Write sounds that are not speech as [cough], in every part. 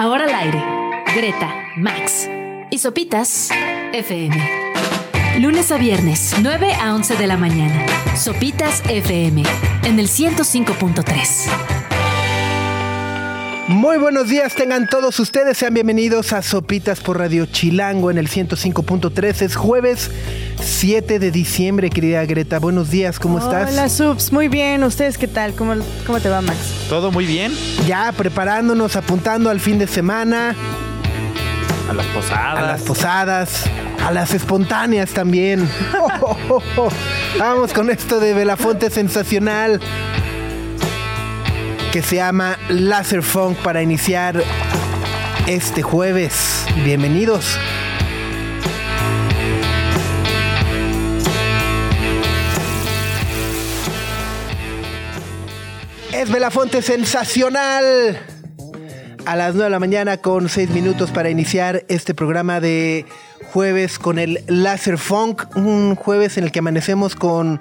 Ahora al aire. Greta, Max y Sopitas FM. Lunes a viernes, 9 a 11 de la mañana. Sopitas FM en el 105.3. Muy buenos días, tengan todos ustedes, sean bienvenidos a Sopitas por Radio Chilango en el 105.3. Es jueves 7 de diciembre, querida Greta. Buenos días, ¿cómo estás? Hola, Subs, muy bien. ¿Ustedes qué tal? ¿Cómo, cómo te va, Max? Todo muy bien. Ya preparándonos, apuntando al fin de semana, A las posadas. a las posadas, a las espontáneas también. [laughs] Vamos con esto de Belafonte sensacional que se llama Laser Funk para iniciar este jueves. Bienvenidos. Es Belafonte sensacional. A las 9 de la mañana con 6 minutos para iniciar este programa de jueves con el Laser Funk. Un jueves en el que amanecemos con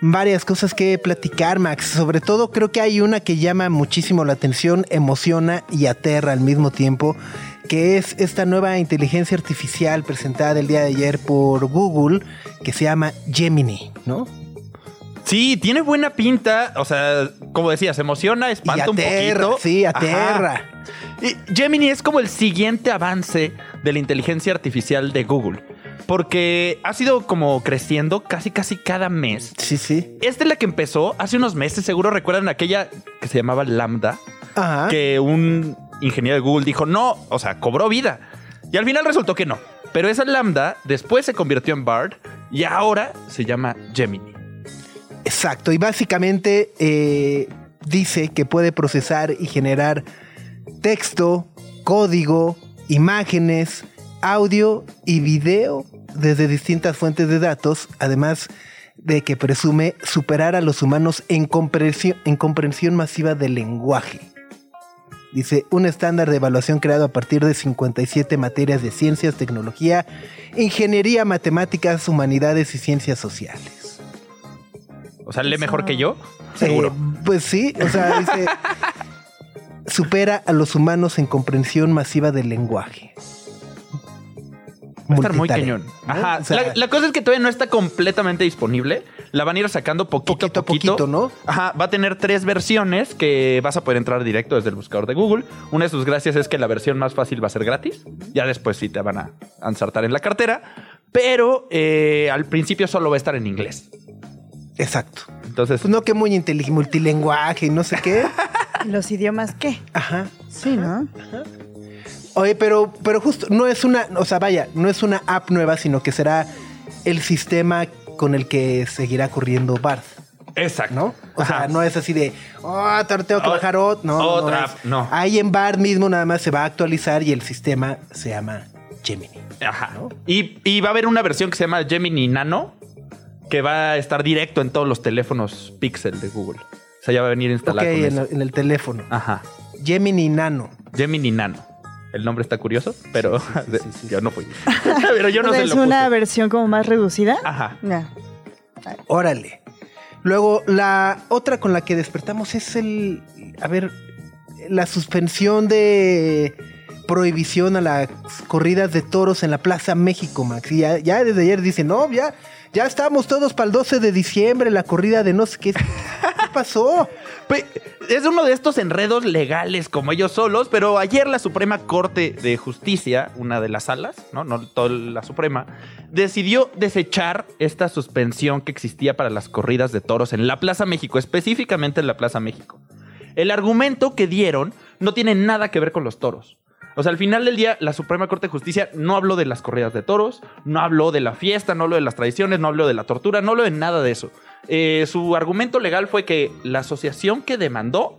varias cosas que platicar, Max. Sobre todo creo que hay una que llama muchísimo la atención, emociona y aterra al mismo tiempo, que es esta nueva inteligencia artificial presentada el día de ayer por Google, que se llama Gemini, ¿no? Sí, tiene buena pinta. O sea, como decías, emociona, Y espanta un aterra, poquito. sí, Ajá. aterra. Y Gemini es como el siguiente avance de la inteligencia artificial de Google. Porque ha sido como creciendo casi casi cada mes. Sí, sí. Esta es la que empezó hace unos meses, seguro recuerdan aquella que se llamaba Lambda, Ajá. que un ingeniero de Google dijo, no, o sea, cobró vida. Y al final resultó que no. Pero esa Lambda después se convirtió en Bard y ahora se llama Gemini. Exacto, y básicamente eh, dice que puede procesar y generar texto, código, imágenes, audio y video desde distintas fuentes de datos, además de que presume superar a los humanos en comprensión, en comprensión masiva del lenguaje. Dice, un estándar de evaluación creado a partir de 57 materias de ciencias, tecnología, ingeniería, matemáticas, humanidades y ciencias sociales. O sea, lee mejor que yo, seguro. Eh, pues sí, o sea, [laughs] dice, supera a los humanos en comprensión masiva del lenguaje. Va a estar muy cañón. ¿no? Ajá. O sea, la, la cosa es que todavía no está completamente disponible. La van a ir sacando poquito, Poquito a a poquito. poquito, ¿no? Ajá. Va a tener tres versiones que vas a poder entrar directo desde el buscador de Google. Una de sus gracias es que la versión más fácil va a ser gratis. Ya después sí te van a ensartar en la cartera. Pero eh, al principio solo va a estar en inglés. Exacto. Entonces, Pues no que muy intelig- multilenguaje y no sé qué. [laughs] ¿Los idiomas qué? Ajá. Sí, ¿no? Oye, pero, pero justo, no es una, o sea, vaya, no es una app nueva, sino que será el sistema con el que seguirá corriendo Bard, exacto. ¿no? O sea, Ajá. no es así de, oh, tengo que O- bajar otro. No, otra no, app, no. Ahí en Bard mismo nada más se va a actualizar y el sistema se llama Gemini. Ajá. Y, y va a haber una versión que se llama Gemini Nano, que va a estar directo en todos los teléfonos Pixel de Google. O sea, ya va a venir Ok, instalado con en, eso. el- en el teléfono. Ajá. Gemini Nano. Gemini Nano. El nombre está curioso, pero Sí, sí, [laughs] sí, sí, yo no fui. [laughs] pero yo no [laughs] sé ¿Es lo una puse. versión como más reducida? Ajá. Ya. Órale. Luego, la otra con la que despertamos es el. A ver, la suspensión de prohibición a las corridas de toros en la Plaza México, Max. Y ya, ya desde ayer dicen, no, ya, ya estamos todos para el 12 de diciembre, la corrida de no sé qué. ¿Qué pasó? Es uno de estos enredos legales como ellos solos, pero ayer la Suprema Corte de Justicia, una de las salas, no, no toda la Suprema, decidió desechar esta suspensión que existía para las corridas de toros en la Plaza México, específicamente en la Plaza México. El argumento que dieron no tiene nada que ver con los toros. O sea, al final del día, la Suprema Corte de Justicia no habló de las corridas de toros, no habló de la fiesta, no habló de las tradiciones, no habló de la tortura, no habló de nada de eso. Eh, su argumento legal fue que la asociación que demandó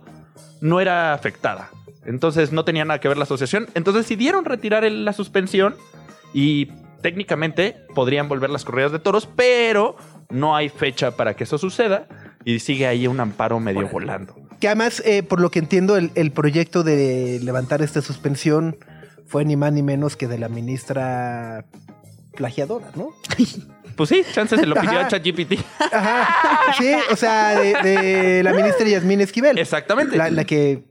no era afectada. Entonces no tenía nada que ver la asociación. Entonces decidieron retirar la suspensión y técnicamente podrían volver las corridas de toros, pero no hay fecha para que eso suceda y sigue ahí un amparo medio volando. Que además, eh, por lo que entiendo, el, el proyecto de levantar esta suspensión fue ni más ni menos que de la ministra plagiadora, ¿no? [laughs] Pues sí, chance se lo pidió a ChatGPT. Ajá. Sí, o sea, de, de la ministra Yasmín Esquivel. Exactamente. La, la que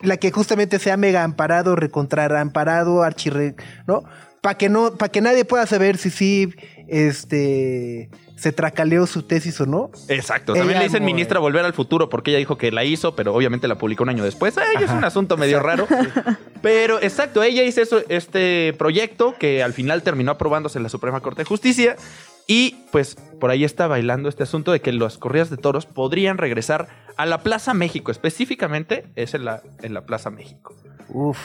la que justamente sea mega amparado, recontraramparado, archirre, ¿no? Para que no, para que nadie pueda saber si sí, este, se tracaleó su tesis o no. Exacto. También Ella le dicen ministra volver al futuro porque ella dijo que la hizo, pero obviamente la publicó un año después. Ay, es un asunto medio raro. Pero exacto, ella hizo eso- este proyecto que al final terminó aprobándose en la Suprema Corte de Justicia. Y pues por ahí está bailando este asunto de que las corridas de toros podrían regresar a la Plaza México. Específicamente es en la, en la Plaza México. Uf,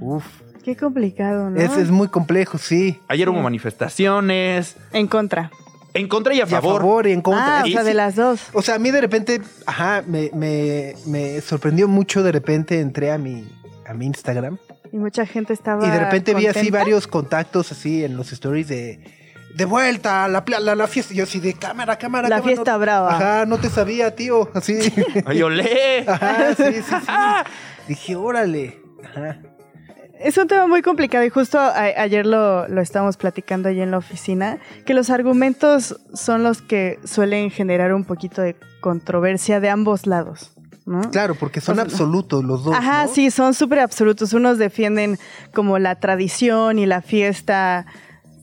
uf. Qué complicado, ¿no? Es, es muy complejo, sí. Ayer hubo manifestaciones En contra. En contra y a Y a favor. favor y en contra. Ah, o sea, de las dos. O sea, a mí de repente, ajá, me, me, me sorprendió mucho. De repente entré a mi, a mi Instagram Y mucha gente estaba y de repente vi así varios contactos así en los stories de de vuelta a la, la, la fiesta. Y yo así de cámara, cámara. La cámara, fiesta no- brava. Ajá, no te sabía, tío. Así. [laughs] ¡Ay, olé! Ajá, sí, sí, sí. [laughs] Dije, órale. Ajá. Es un tema muy complicado y justo a- ayer lo, lo estábamos platicando allí en la oficina, que los argumentos son los que suelen generar un poquito de controversia de ambos lados, ¿no? Claro, porque son O sea, absolutos los dos. Ajá, ¿no? sí, son súper absolutos. Unos defienden como la tradición y la fiesta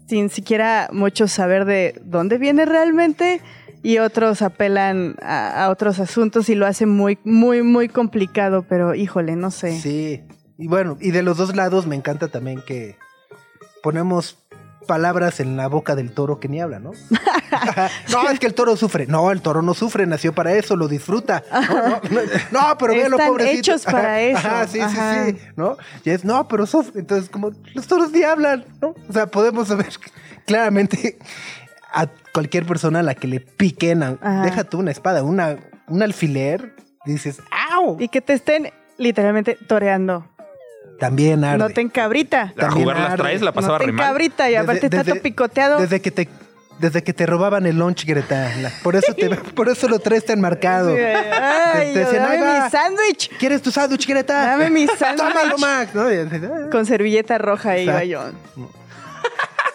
sin siquiera mucho saber de dónde viene realmente y otros apelan a, a otros asuntos y lo hacen muy, muy, muy complicado, pero híjole, no sé. Sí. Y bueno, y de los dos lados me encanta también que ponemos palabras en la boca del toro que ni habla, ¿no? [laughs] [laughs] no, es que el toro sufre. No, el toro no sufre, nació para eso, lo disfruta. [laughs] No, no, no, no, pero véalo, pobrecito. hechos para eso. Ajá, sí, Ajá. sí, sí. ¿No? Y es, no, pero sufre. Entonces, como los toros ni hablan, ¿no? O sea, podemos saber claramente a cualquier persona a la que le piquen, a- deja tú una espada, una, un alfiler, dices, ¡au! Y que te estén literalmente toreando. También arde. No te encabrita. A jugar las traes, la pasaba no te encabrita y Desde- aparte está desde- todo picoteado. Desde que te desde que te robaban el lunch, Greta. Por eso te [laughs] por eso lo traes tan marcado. Ay, Te decían, "Ahí dame va". mi sándwich. ¿Quieres tu sándwich, Greta? Dame mi [laughs] sándwich. Tómalo, Max. ¿no? Así, "Ah". Con servilleta roja iba yo.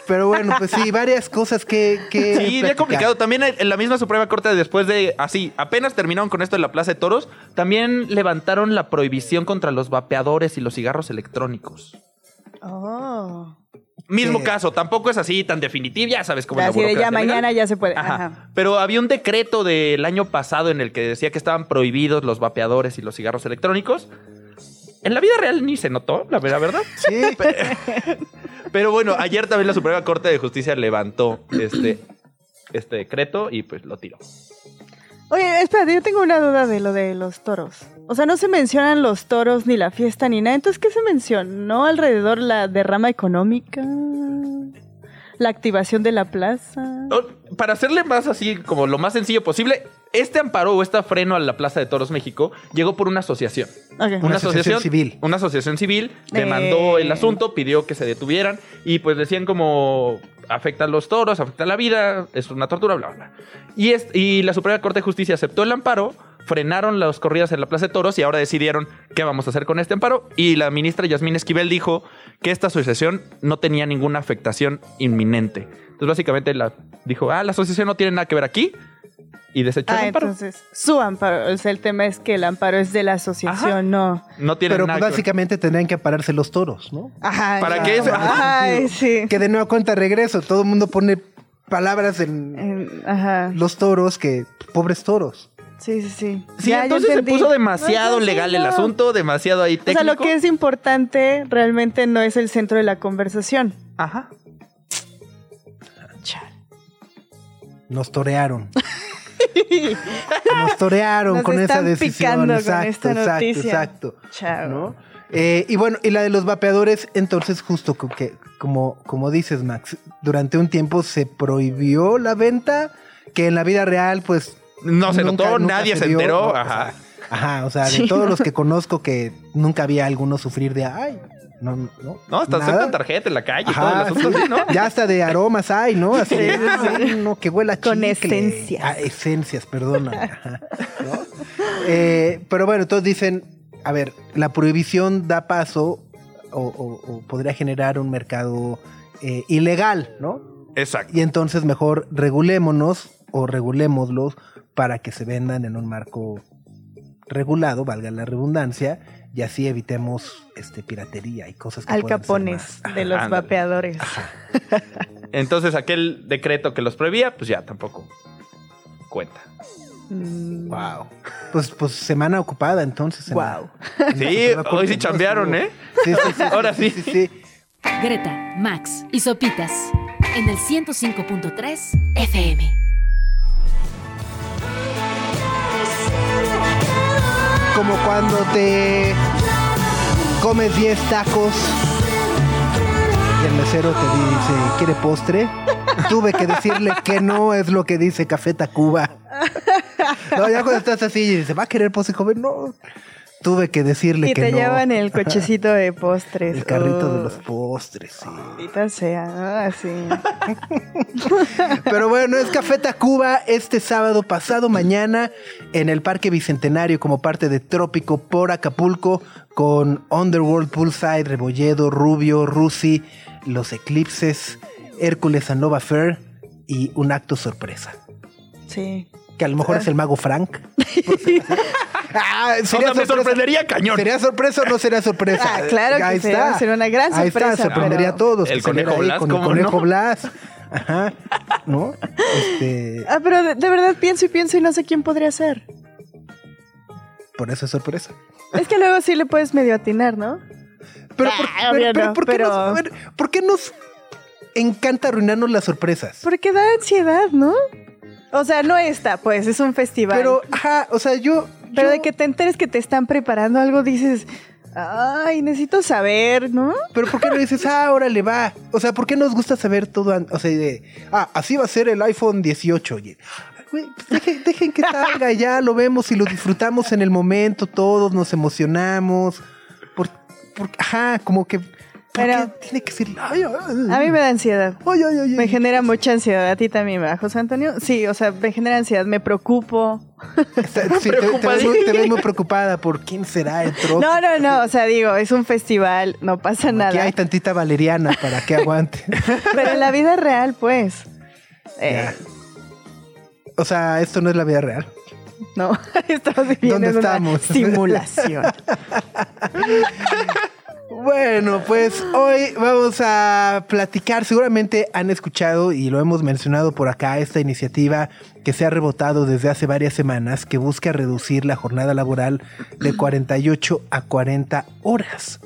Pero bueno, pues sí, varias cosas que, que Sí, bien platicar. complicado. También en la misma Suprema Corte, después de así, apenas terminaron con esto en la Plaza de Toros, también levantaron la prohibición contra los vapeadores y los cigarros electrónicos. Oh. Mismo caso, tampoco es así tan definitivo, ya sabes cómo es la Así de ya legal. mañana ya se puede. Ajá. Ajá. Pero había un decreto del año pasado en el que decía que estaban prohibidos los vapeadores y los cigarros electrónicos. En la vida real ni se notó, la verdad, ¿verdad? Sí, [laughs] Pero bueno, ayer también la Suprema Corte de Justicia levantó este, este decreto y pues lo tiró. Oye, espérate, yo tengo una duda de lo de los toros. O sea, no se mencionan los toros ni la fiesta ni nada. Entonces, ¿qué se mencionó alrededor? ¿La derrama económica? ¿La activación de la plaza? Para hacerle más así, como lo más sencillo posible, este amparo o este freno a la Plaza de Toros México llegó por una asociación. Una asociación civil. Una asociación civil demandó Eh. el asunto, pidió que se detuvieran y pues decían como afecta a los toros, afecta a la vida, es una tortura, bla, bla. bla. Y, es, y la Suprema Corte de Justicia aceptó el amparo, frenaron las corridas en la Plaza de Toros y ahora decidieron qué vamos a hacer con este amparo. Y la ministra Yasmín Esquivel dijo que esta asociación no tenía ninguna afectación inminente. Entonces básicamente la, dijo, ah, la asociación no tiene nada que ver aquí y desechó Ah, el amparo. entonces, su amparo. O sea, el tema es que el amparo es de la asociación, Ajá. no. No tiene pero nada que ver. básicamente tendrían que pararse los toros, ¿no? Ajá. ¿Para qué eso? Ay, sí. Que de nueva cuenta regreso, todo el mundo pone palabras en En- Ajá. los toros que pobres toros. Sí, sí, sí. Sí, Ya, entonces se puso demasiado No, no, sí, legal el asunto, demasiado ahí O técnico. sea, lo que es importante realmente no es el centro de la conversación. Ajá. Chale. Nos torearon. [laughs] Nos torearon Nos con esa están decisión. picando con exacto, esta exacto, noticia. exacto. Chao. ¿no? Eh, y bueno, y la de los vapeadores, entonces justo que, como, como dices, Max, durante un tiempo se prohibió la venta, que en la vida real, pues... No se nunca- notó, nunca nadie se, dio, enteró. ¿no? O Ajá. sea, ajá, o sea, de Sí, todos los que conozco que nunca había alguno sufrir de, ay, no, no, no, hasta nada. aceptan tarjeta en la calle y todo el Ajá, asunto, sí. ¿no? Ya hasta de aromas hay, ¿no? Así Sí, sí, sí. "Ay, no, que huela a Con chicle". esencias. Ah, esencias, perdona. Ajá, ¿no? Eh, pero bueno, entonces dicen, a ver, la prohibición da paso o, o- o podría generar un mercado eh, ilegal, ¿no? Exacto. Y entonces mejor regulémonos o regulémoslos para que se vendan en un marco regulado, valga la redundancia, y así evitemos este piratería y cosas que Al Capones más- de los Ándale. vapeadores. Entonces aquel decreto que los prohibía, pues ya tampoco cuenta. Mm, Wow. Pues, pues semana ocupada entonces. Wow. Sí, hoy sí chambearon, ¿eh? Sí, sí, sí, Ahora sí. sí, sí. Greta, Max y Sopitas en el 105.3 FM. Como cuando te comes 10 tacos y el mesero te dice, ¿quiere postre? Tuve que decirle que no es lo que dice Café Tacuba. No, ya cuando estás así y dice, ¿va a querer postre, joven? No. Tuve que decirle Y que te no. llevan el [laughs] cochecito de postres. El carrito de los postres, sí. maldita sea. Así. [laughs] Pero bueno, es Café Tacuba este sábado pasado mañana en el Parque Bicentenario como parte de Trópico por Acapulco con Underworld Poolside, Rebolledo, Rubio, Rusi, Los Eclipses, Hércules and Nova Fair y un acto sorpresa. Sí. Que a lo mejor es el mago Frank. [laughs] Ah, O sea, me sorprendería cañón. ¿Sería sorpresa o no sería sorpresa? Ah, claro que Ahí sería- está. sería una gran Ahí está, sorpresa, sorprendería pero- a todos. El que conejo Blas, con el ¿cómo conejo no? Blas. Ajá. ¿No? Este, Ah, pero de, de verdad pienso y pienso y no sé quién podría ser. por eso es sorpresa. Es que luego sí le puedes medio atinar, ¿no? Pero, Ah, por, pero- obvio pero no, ¿por, qué pero- nos, a ver, ¿por qué nos encanta arruinarnos las sorpresas? Porque da ansiedad, ¿no? O sea, no está, pues, es un festival. Pero, ajá, o sea, yo... Pero yo- de que te enteres que te están preparando algo, dices, ay, necesito saber, ¿no? Pero ¿por qué no dices, ah, órale, va? O sea, ¿por qué nos gusta saber todo? O sea, de, ah, así va a ser el iPhone 18. Oye, pues dejen, dejen que salga, ya lo vemos y lo disfrutamos en el momento, todos nos emocionamos. Por, por- ajá, como que... ¿por Pero- tiene que ser... Ay, ay, ay, A mí me da ansiedad. ay, ay, ay, Me ay. genera mucha ansiedad. A ti también, ¿verdad, José Antonio? Sí, o sea, me genera ansiedad. Me preocupo. [laughs] Sí, te- te, ves muy, te ves muy preocupada por quién será el trozo. No, no, no. O sea, digo, es un festival, no pasa Aquí nada. hay tantita valeriana para que aguante. [laughs] Pero en la vida real, pues. eh. O sea, esto no es la vida real. no, [laughs] estamos viviendo ¿Dónde en una estamos? simulación. Bueno, pues hoy vamos a platicar. Seguramente han escuchado y lo hemos mencionado por acá, esta iniciativa que se ha rebotado desde hace varias semanas que busca reducir la jornada laboral de 48 a 40 horas.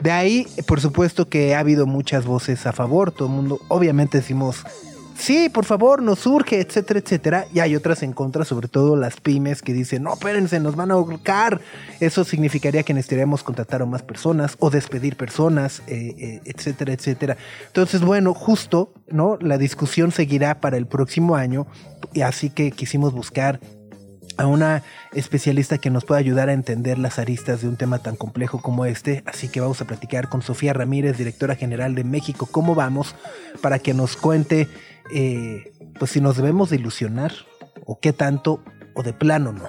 De ahí, por supuesto que ha habido muchas voces a favor. Todo el mundo, obviamente decimos, sí, por favor, nos surge, etcétera, etcétera. Y hay otras en contra, sobre todo las pymes que dicen, no, espérense, nos van a ahorcar. Eso significaría que necesitaríamos contratar a más personas o despedir personas, eh, eh, etcétera, etcétera. Entonces, bueno, justo, ¿no? La discusión seguirá para el próximo año. Y así que quisimos buscar a una especialista que nos pueda ayudar a entender las aristas de un tema tan complejo como este. Así que vamos a platicar con Sofía Ramírez, directora general de México, cómo vamos, para que nos cuente, eh, pues si nos debemos de ilusionar o qué tanto o de plano no.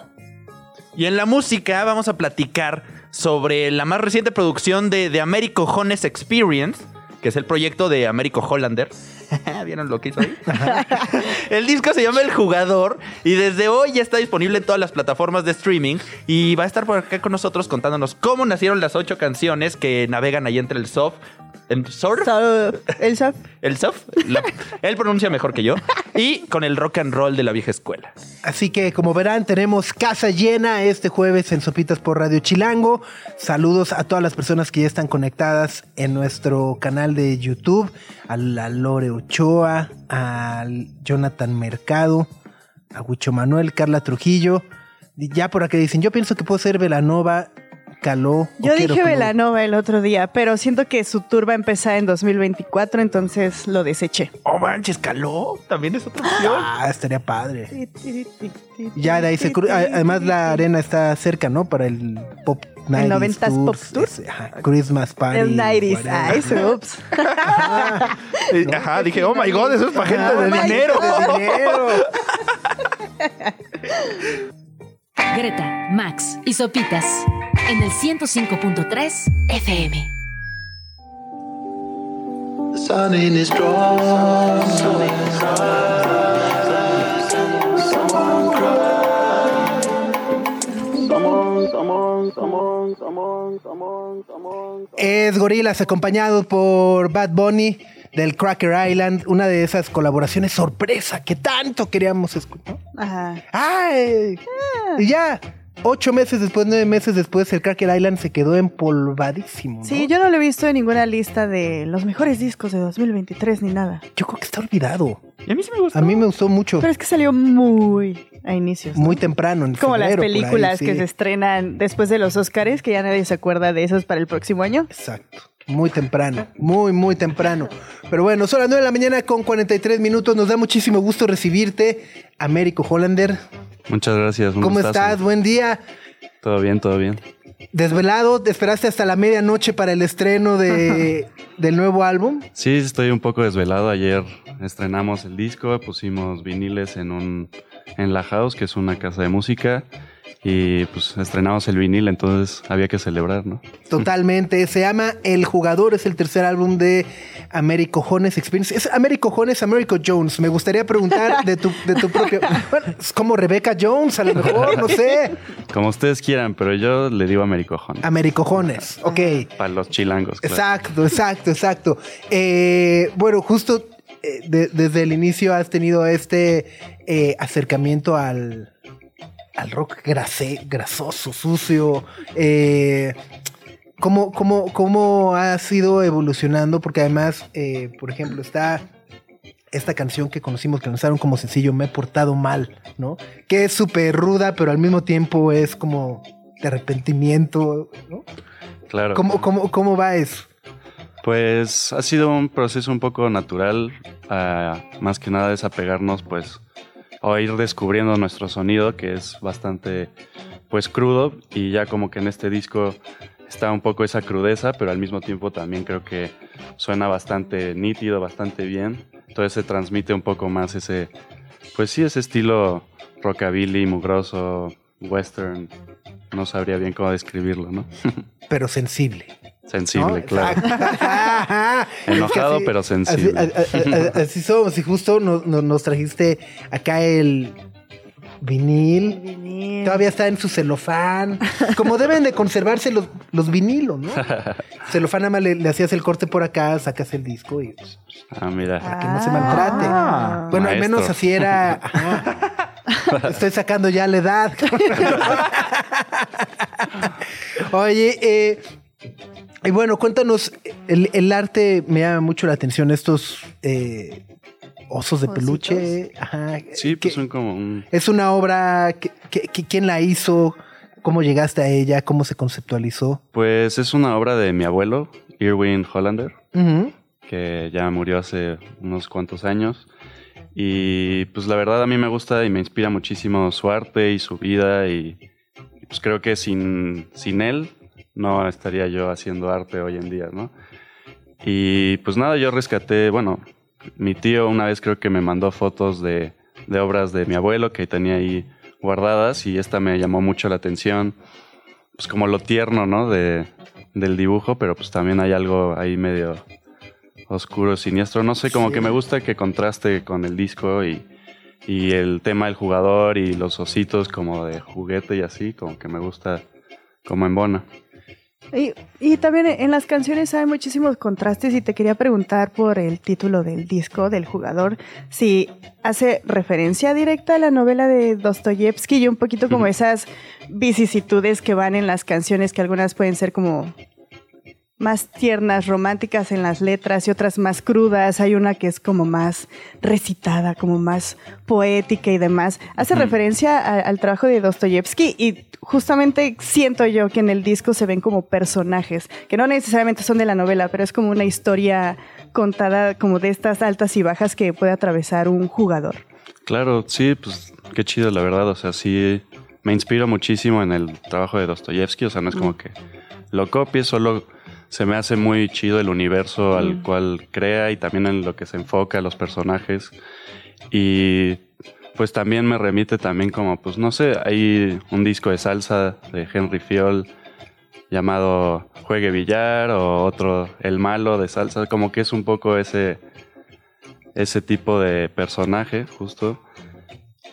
Y en la música vamos a platicar sobre la más reciente producción de The Americo Jones Experience, que es el proyecto de Américo Hollander. [laughs] ¿Vieron lo que hizo ahí? el disco se llama El Jugador y desde hoy ya está disponible en todas las plataformas de streaming y va a estar por acá con nosotros contándonos cómo nacieron las ocho canciones que navegan ahí entre el soft, surf, el soft. el soft, la- él pronuncia mejor que yo, y con el rock and roll de la vieja escuela. Así que como verán tenemos casa llena este jueves en Sopitas por Radio Chilango. Saludos a todas las personas que ya están conectadas en nuestro canal de YouTube, a la Lore Ochoa, al Jonathan Mercado, a Huicho Manuel, Carla Trujillo. Ya por acá dicen, yo pienso que puedo ser Velanova, Caló. Yo dije Club". Velanova el otro día, pero siento que su tour va a empezar en 2024, entonces lo deseché. Oh, manches, caló, también es otra opción. Ah, estaría padre. Ya de ahí se cru- a- Además la arena está cerca, ¿no? Para el Pop 90s 90s Pop Tour. ese, ajá, Christmas Party. El 90s. whatever. Ay, [laughs] ups. [laughs] Ajá, dije, oh my god, eso es para gente de my dinero. God, de dinero. [laughs] Greta, Max y Sopitas en el 105.3 FM. The sun in. Someone Es Gorilas acompañado por Bad Bunny del Cracker Island, una de esas colaboraciones sorpresa que tanto queríamos escuchar. Ajá. ¡Ay! Y ya, ocho meses después, nueve meses después, el Cracker Island se quedó empolvadísimo. ¿no? Sí, yo no lo he visto en ninguna lista de los mejores discos de 2023 ni nada. Yo creo que está olvidado. Y a mí sí me gustó. A mí me gustó mucho. Pero es que salió muy a inicios. ¿no? Muy temprano. En Como las ahí, películas sí. que se estrenan después de los Oscars, que ya nadie se acuerda de esas para el próximo año. Exacto. Muy temprano, muy, muy temprano. Pero bueno, son las 9 de la mañana con 43 minutos. Nos da muchísimo gusto recibirte, Américo Hollander. Muchas gracias. ¿Cómo gustazo. estás? Buen día. Todo bien, todo bien. ¿Desvelado? ¿Te esperaste hasta la medianoche para el estreno de, [laughs] del nuevo álbum? Sí, estoy un poco desvelado. Ayer estrenamos el disco, pusimos viniles en un en La House, que es una casa de música, y pues estrenamos el vinil, entonces había que celebrar, ¿no? Totalmente. Se llama El Jugador, es el tercer álbum de Américo Jones Experience. Es Américo Jones, Américo Jones. Me gustaría preguntar de tu, de tu propio. Bueno, es como Rebecca Jones, a lo mejor, no sé. Como ustedes quieran, pero yo le digo Americojón. Américo Jones, ok. Para los chilangos, claro. Exacto, exacto, exacto. Eh, bueno, justo eh, de- desde el inicio has tenido este eh, acercamiento al, al rock grase- grasoso, sucio. Eh, ¿cómo, cómo, ¿Cómo has ido evolucionando? Porque además, eh, por ejemplo, está esta canción que conocimos, que lanzaron como sencillo, Me he portado mal, ¿no? Que es súper ruda, pero al mismo tiempo es como de arrepentimiento, ¿no? Claro. ¿Cómo, cómo, cómo va eso? Pues ha sido un proceso un poco natural, ah, más que nada desapegarnos, pues, o ir descubriendo nuestro sonido, que es bastante, pues, crudo, y ya como que en este disco está un poco esa crudeza, pero al mismo tiempo también creo que suena bastante nítido, bastante bien, entonces se transmite un poco más ese, pues sí, ese estilo rockabilly, mugroso, western, no sabría bien cómo describirlo, ¿no? [laughs] Pero sensible. Sensible, ¿no? claro. [laughs] Enojado, pero sensible. Así, a- a- a- así somos. Y justo nos, nos- nos trajiste acá el vinil. Vinil. Todavía está en su celofán. Como deben de conservarse los, los vinilos, ¿no? [laughs] celofán nada más le, le hacías el corte por acá, sacas el disco y pues, Ah, mira. que no se maltrate. Ah, bueno, al menos así era. [laughs] Estoy sacando ya la edad. Oye, eh, y bueno, cuéntanos, el, el arte me llama mucho la atención, estos eh, osos de Ositos. peluche. Ajá. Sí, pues ¿Qué- son como un... Es una obra, que, que- que- ¿quién la hizo? ¿Cómo llegaste a ella? ¿Cómo se conceptualizó? Pues es una obra de mi abuelo, Irwin Hollander, que ya murió hace unos cuantos años. Y pues la verdad a mí me gusta y me inspira muchísimo su arte y su vida y, y, pues creo que sin, sin él no estaría yo haciendo arte hoy en día, ¿no? Y pues nada, yo rescaté, bueno, mi tío una vez creo que me mandó fotos de, de obras de mi abuelo que tenía ahí guardadas y esta me llamó mucho la atención, pues como lo tierno, ¿no? De, del dibujo, pero pues también hay algo ahí medio oscuro, siniestro. No sé, como Sí. que me gusta que contraste con el disco y, y el tema del jugador y los ositos como de juguete y así, como que me gusta como en Bona. Y, y también en las canciones hay muchísimos contrastes y te quería preguntar por el título del disco del jugador, si hace referencia directa a la novela de Dostoyevsky y un poquito como esas vicisitudes que van en las canciones, que algunas pueden ser como más tiernas, románticas en las letras y otras más crudas. Hay una que es como más recitada, como más poética y demás. Hace referencia a- al trabajo de Dostoyevsky y justamente siento yo que en el disco se ven como personajes, que no necesariamente son de la novela, pero es como una historia contada como de estas altas y bajas que puede atravesar un jugador. Claro, sí, pues qué chido, la verdad. O sea, sí, me inspiro muchísimo en el trabajo de Dostoyevsky. O sea, no es como que lo copie, solo se me hace muy chido el universo al Mm. cual crea y también en lo que se enfoca, los personajes. Y pues también me remite también como, pues no sé, hay un disco de salsa de Henry Fiol llamado Juegue Billar o otro El Malo de salsa, como que es un poco ese, ese tipo de personaje justo.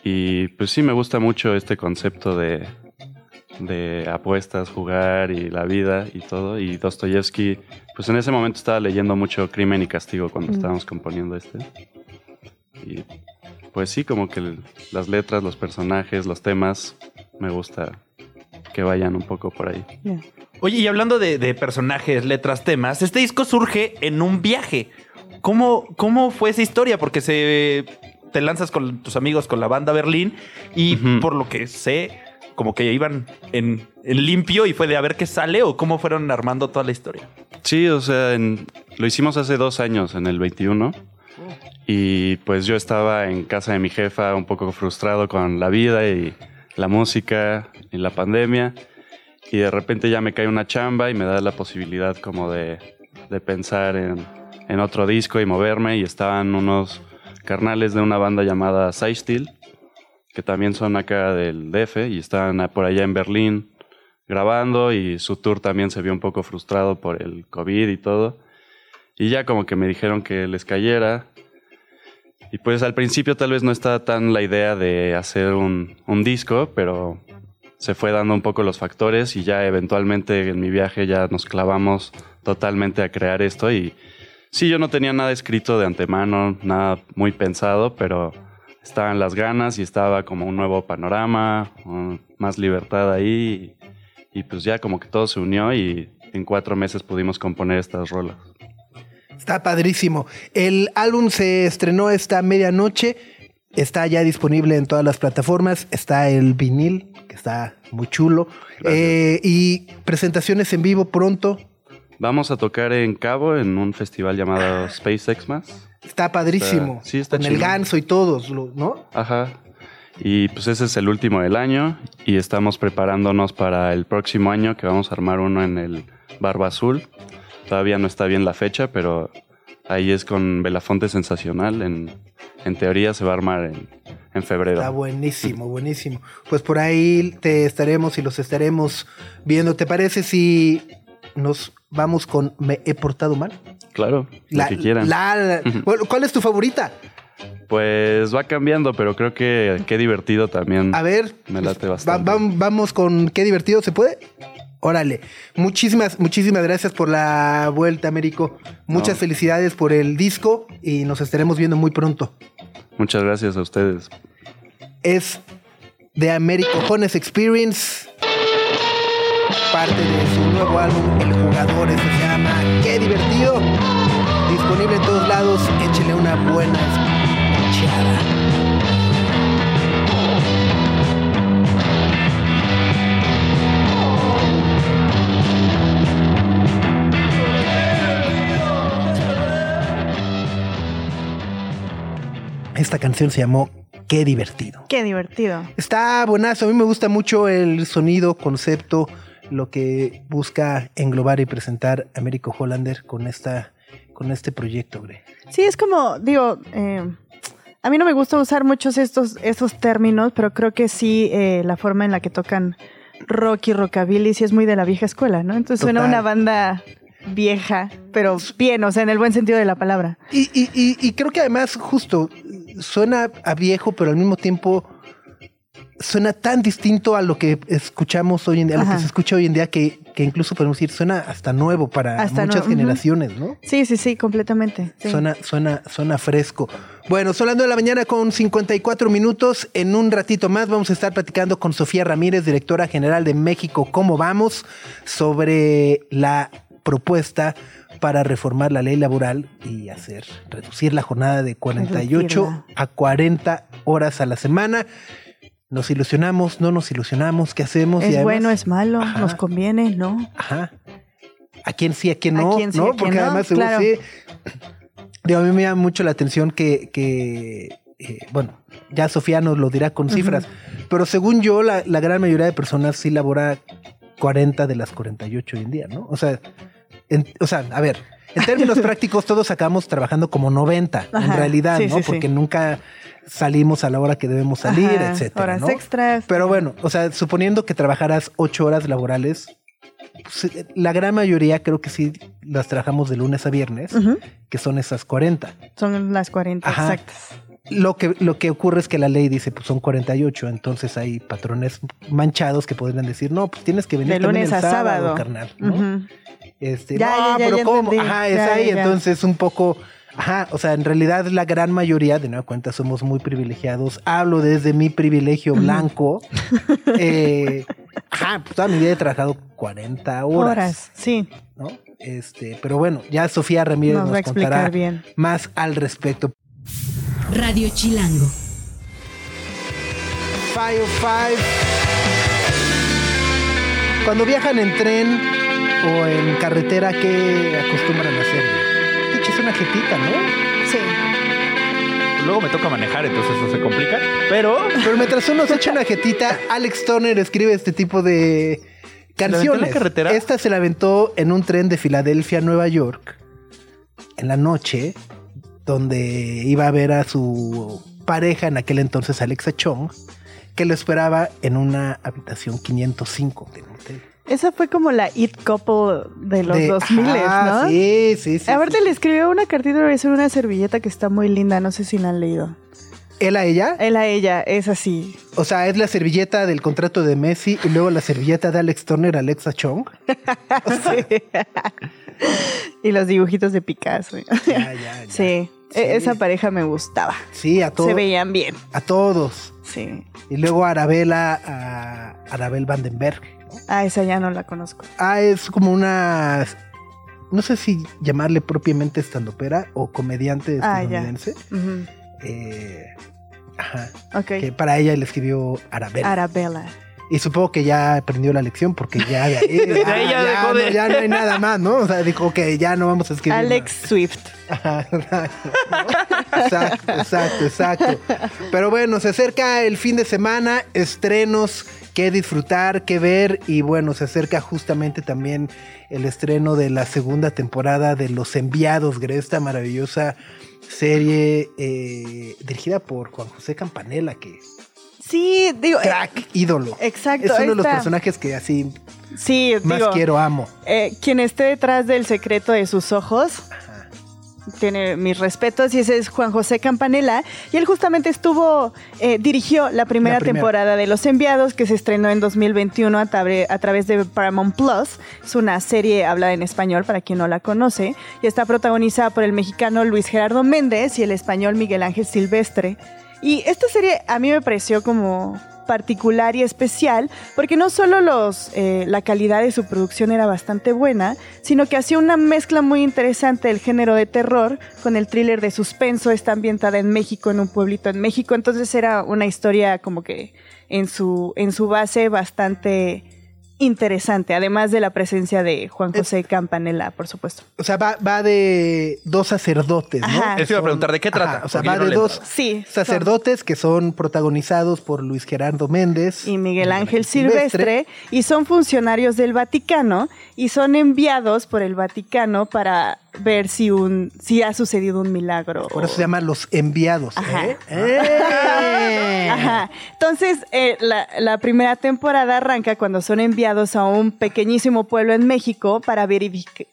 Y pues sí me gusta mucho este concepto de de apuestas, jugar y la vida y todo. Y Dostoyevsky, pues en ese momento estaba leyendo mucho Crimen y Castigo cuando estábamos componiendo este. Y pues sí, como que las letras, los personajes, los temas, me gusta que vayan un poco por ahí. Ya. Oye, y hablando de, de personajes, letras, temas, este disco surge en un viaje. ¿Cómo, ¿Cómo fue esa historia? Porque se te lanzas con tus amigos con la banda Berlín y por lo que sé, como que iban en, en limpio y fue de a ver qué sale o cómo fueron armando toda la historia. Sí, o sea, en- lo hicimos hace dos años, en el 21. Y pues yo estaba en casa de mi jefa un poco frustrado con la vida y la música y la pandemia. Y de repente ya me cae una chamba y me da la posibilidad como de, de pensar en, en otro disco y moverme. Y estaban unos carnales de una banda llamada Steel que también son acá del DF y estaban por allá en Berlín grabando y su tour también se vio un poco frustrado por el COVID y todo. Y ya como que me dijeron que les cayera. Y pues al principio tal vez no estaba tan la idea de hacer un, un disco, pero se fue dando un poco los factores y ya eventualmente en mi viaje ya nos clavamos totalmente a crear esto y sí, yo no tenía nada escrito de antemano, nada muy pensado, pero estaban las ganas y estaba como un nuevo panorama, más libertad ahí y, y pues ya como que todo se unió y en cuatro meses pudimos componer estas rolas. Está padrísimo. El álbum se estrenó esta medianoche. Está ya disponible en todas las plataformas. Está el vinil, que está muy chulo. Eh, y presentaciones en vivo pronto. Vamos a tocar en Cabo en un festival llamado SpaceX Más. Está padrísimo. Está- sí, está Con el ganso y todos, ¿no? Ajá. Y pues ese es el último del año y estamos preparándonos para el próximo año que vamos a armar uno en el Barba Azul. Todavía no está bien la fecha, pero ahí es con Belafonte Sensacional. En, en teoría se va a armar en, en febrero. Está buenísimo, buenísimo. Pues por ahí te estaremos y los estaremos viendo. ¿Te parece si nos vamos con Me he portado mal? Claro, lo que quieran. la- la- ¿Cuál es tu favorita? Pues va cambiando, pero creo que qué divertido también. A ver, Me late bastante. va- vamos con qué divertido se puede. Órale, muchísimas, muchísimas gracias por la vuelta, Américo. Muchas No. felicidades por el disco y nos estaremos viendo muy pronto. Muchas gracias a ustedes. Es de Américo Jones Experience, parte de su nuevo álbum El Jugador, se llama divertido. Disponible en todos lados, échele una buena escuchada. Esta canción se llamó Qué divertido. Qué divertido. Está buenazo. A mí me gusta mucho el sonido, concepto, lo que busca englobar y presentar Américo Hollander con esta, con este proyecto, Bre. Sí, es como, digo, eh, a mí no me gusta usar muchos estos, estos términos, pero creo que sí eh, la forma en la que tocan rock y rockabilly sí es muy de la vieja escuela, ¿no? Entonces suena una banda vieja, pero bien, o sea, en el buen sentido de la palabra. Y, y- y- y creo que además, justo, suena a viejo, pero al mismo tiempo suena tan distinto a lo que escuchamos hoy en día, a lo que se escucha hoy en día, que, que incluso podemos decir, suena hasta nuevo para Hasta muchas generaciones, ¿no? Sí, sí, sí, completamente. sí. Suena, suena, suena fresco. Bueno, son las 9 de la mañana con 54 minutos. En un ratito más vamos a estar platicando con Sofía Ramírez, directora general de México, ¿Cómo vamos? sobre la propuesta para reformar la ley laboral y hacer reducir la jornada de 48 Reducirla. a 40 horas a la semana. Nos ilusionamos, no nos ilusionamos, ¿qué hacemos? Y Es además- bueno, es malo, Ajá. nos conviene, ¿no? Ajá. ¿A quién sí, a quién ¿A no? quién sí, ¿no? a quién Porque no? además Claro. sí. Digo, a mí me llama mucho la atención que, que, eh, bueno, ya Sofía nos lo dirá con cifras, pero según yo, la, la gran mayoría de personas sí labora 40 de las 48 hoy en día, ¿no? O sea, en- o sea, a ver, en términos [laughs] prácticos todos acabamos trabajando como 90 en realidad, sí, ¿no? sí, sí. Porque nunca salimos a la hora que debemos salir, Ajá, etcétera. Horas ¿no? extras. Pero bueno, o sea, suponiendo que trabajaras ocho horas laborales, pues, eh, la gran mayoría creo que sí las trabajamos de lunes a viernes, que son esas 40. Son las 40 Ajá. exactas. lo que, lo que ocurre es que la ley dice, pues son 48, entonces hay patrones manchados que podrían decir, no, pues tienes que venir De también lunes el a sábado, sábado. carnal, ¿no? Este, Ya, no, ya, ya, pero ¿cómo? entendí. Ajá, es ahí, entonces un poco, ajá, o sea, en realidad la gran mayoría, de nueva cuenta, somos muy privilegiados. Hablo desde mi privilegio blanco. [laughs] Eh, ajá, pues toda mi vida he trabajado 40 horas, Horas, sí. ¿no? Este, pero bueno, ya Sofía Ramírez Nos nos, va a explicar contará bien. más al respecto. Radio Chilango. Five Five. Cuando viajan en tren o en carretera, ¿qué acostumbran a hacer? Echas una jetita, ¿no? Sí. Luego me toca manejar, entonces eso se complica. Pero [laughs] Pero mientras uno se echa una jetita, Alex Turner escribe este tipo de ¿Se la aventó en canciones. la carretera? Esta se la aventó en un tren de Filadelfia a Nueva York en la noche, donde iba a ver a su pareja en aquel entonces, Alexa Chong, que lo esperaba en una habitación 505 del hotel. Esa fue como la it couple de los De- 2000, Ajá, ¿no? Sí, sí, sí. Aparte sí. le escribió una cartita sobre una servilleta que está muy linda, no sé si la han leído. Él a ella, Él a ella, es así. o sea, es la servilleta del contrato de Messi y luego la servilleta de Alex Turner, Alexa Chong. [laughs] [laughs] y los dibujitos de Picasso. Ya, ya, ya. [laughs] Sí, e- Sí. esa pareja me gustaba. Sí, a, todos Se veían bien. a todos. Sí. Y luego Arabella, a Arabel Vandenberg. Ah, esa ya no la conozco. Ah, es como una. No sé si llamarle propiamente estandopera o comediante Ah, ya. estadounidense. Eh, ajá. Ok. Que para ella le escribió Arabella. Arabella. y supongo que ya aprendió la lección porque ya [laughs] ya, no, de- ya no hay nada más, ¿no? O sea, dijo que ya no vamos a escribir. Alex Swift. Ajá, Exacto, exacto, exacto. Pero bueno, se acerca el fin de semana, estrenos que disfrutar, que ver y bueno, se acerca justamente también el estreno de la segunda temporada de Los Enviados, esta maravillosa serie eh, dirigida por Juan José Campanella, que Sí, digo. eh, ídolo. exacto, Es uno de los personajes que así sí, más digo, quiero, amo. eh, quien esté detrás del secreto de sus ojos tiene mis respetos y ese es Juan José Campanella. Y él justamente estuvo eh, dirigió la primera, La primera. temporada de Los Enviados que se estrenó en 2021 a, tabre- a través de Paramount Plus. Es una serie hablada en español para quien no la conoce. Y está protagonizada por el mexicano Luis Gerardo Méndez y el español Miguel Ángel Silvestre. Y esta serie a mí me pareció como particular y especial porque no solo los, eh, la calidad de su producción era bastante buena, sino que hacía una mezcla muy interesante del género de terror con el thriller de suspenso. Está ambientada en México, en un pueblito en México, entonces era una historia como que en su, en su base bastante interesante, además de la presencia de Juan José Campanella, por supuesto. O sea, va, va de dos sacerdotes, ¿no? Eso iba a preguntar, ¿de qué trata? Ajá, o sea, va de dos. Sí, son- sacerdotes que son protagonizados por Luis Gerardo Méndez y Miguel Ángel Silvestre, y son funcionarios del Vaticano y son enviados por el Vaticano para ver si un si ha sucedido un milagro. Por eso se llaman los enviados. Ajá. ¿eh? ¡Eh! [laughs] Ajá. Entonces, eh, la, la primera temporada arranca cuando son enviados a un pequeñísimo pueblo en México para verificar,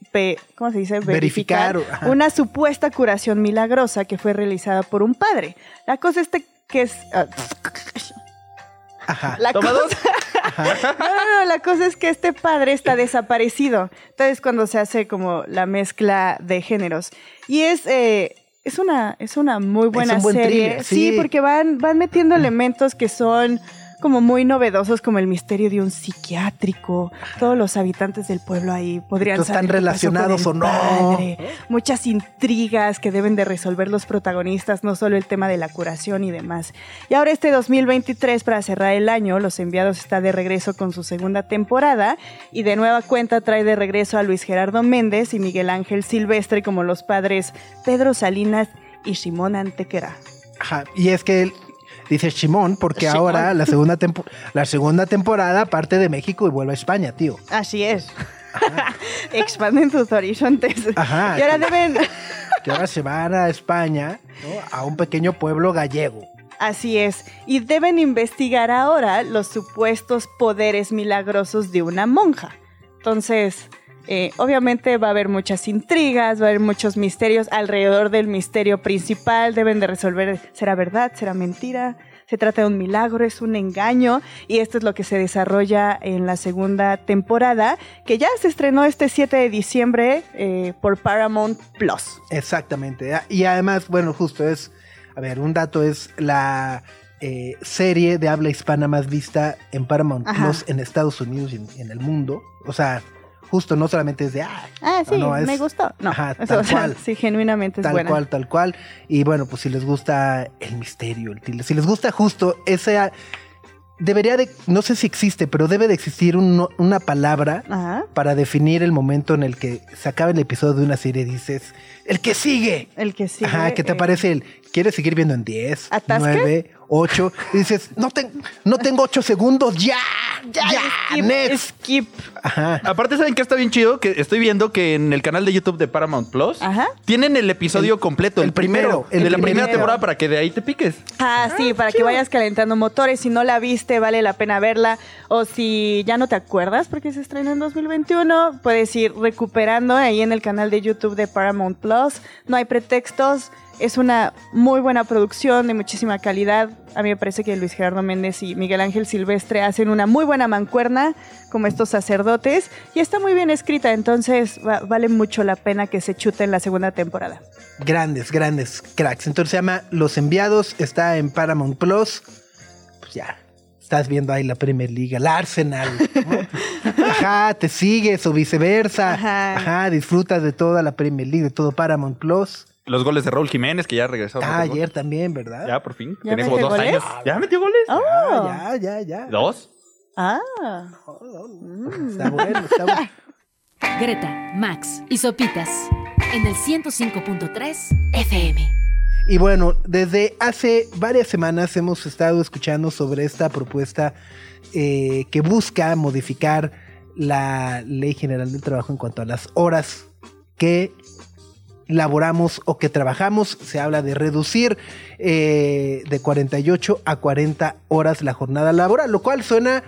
¿cómo se dice? Verificar, una supuesta curación milagrosa que fue realizada por un padre. La cosa este que es... ah, Ajá. la Toma cosa- dos. [laughs] No, no, no, la cosa es que este padre está desaparecido. Entonces cuando se hace como la mezcla de géneros. Y es, eh, es, una, es una muy buena un buen serie. thriller, sí. sí. porque van, van metiendo elementos que son como muy novedosos, como el misterio de un psiquiátrico. Todos los habitantes del pueblo ahí podrían saber ¿están relacionados el o no? padre. Muchas intrigas que deben de resolver los protagonistas, no solo el tema de la curación y demás. Y ahora este 2023, para cerrar el año, Los Enviados está de regreso con su segunda temporada y de nueva cuenta trae de regreso a Luis Gerardo Méndez y Miguel Ángel Silvestre como los padres Pedro Salinas y Simón Antequera. Ajá. Y es que dice Shimón porque Shimon. ahora la segunda, tempo- la segunda temporada parte de México y vuelve a España, tío. Así es. [laughs] Expanden tus horizontes. Ajá. Y ahora deben... [laughs] Que ahora se van a España, ¿no? a un pequeño pueblo gallego. Así es. Y deben investigar ahora los supuestos poderes milagrosos de una monja. Entonces, Eh, obviamente va a haber muchas intrigas, va a haber muchos misterios alrededor del misterio principal, deben de resolver, ¿será verdad? ¿Será mentira? Se trata de un milagro, es un engaño y esto es lo que se desarrolla en la segunda temporada que ya se estrenó este 7 de diciembre eh, por Paramount Plus. Exactamente. Ah, Y además, bueno, justo es, a ver, un dato es la eh, serie de habla hispana más vista en Paramount Ajá. Plus en Estados Unidos y en, en el mundo. O sea, justo no solamente es de, ah, Ah, sí, no, es me gustó. No, Ajá, o tal sea, cual. sí, genuinamente es tal buena. cual, tal cual. Y bueno, pues si les gusta el misterio, el thriller, si les gusta justo esa... Debería de, no sé si existe, pero debe de existir un- una palabra Ajá. para definir el momento en el que se acaba el episodio de una serie y dices, el que sigue. El que sigue. Ajá, ¿qué te eh, parece el? ¿Quieres seguir viendo en 10, ¿Atasque? 9, 8? Y dices, no, ten- no tengo 8 segundos, ya, ya, skip, next. skip. Ajá. Aparte, ¿saben qué está bien chido? Que estoy viendo que en el canal de YouTube de Paramount Plus Ajá. tienen el episodio El- completo, el, el primero, primero, el de la primera temporada para que de ahí te piques. Ah, sí, para que vayas calentando motores. Si no la viste, vale la pena verla. O si ya no te acuerdas porque se estrena en 2021, puedes ir recuperando ahí en el canal de YouTube de Paramount Plus. No hay pretextos. Es una muy buena producción de muchísima calidad. A mí me parece que Luis Gerardo Méndez y Miguel Ángel Silvestre hacen una muy buena mancuerna como estos sacerdotes y está muy bien escrita, entonces va- vale mucho la pena que se chute en la segunda temporada. Grandes, grandes cracks. Entonces se llama Los Enviados, está en Paramount Plus. Pues ya, estás viendo ahí la Premier League, el Arsenal. ¿no? [laughs] Ajá, te sigues o viceversa. Ajá. Ajá. disfrutas de toda la Premier League, de todo Paramount Plus. Los goles de Raúl Jiménez, que ya regresó. Ah, ayer también, ¿verdad? Ya, por fin. ¿Ya metió dos goles? años. ¿Ya metió goles? Oh. Ah, ya, ya, ya. ¿Dos? Ah. Está bueno, está bueno. [laughs] Greta, Max y Sopitas en el 105.3 FM. Y bueno, desde hace varias semanas hemos estado escuchando sobre esta propuesta eh, que busca modificar la Ley General del Trabajo en cuanto a las horas que laboramos o que trabajamos. Se habla de reducir eh, de 48 a 40 horas la jornada laboral, lo cual suena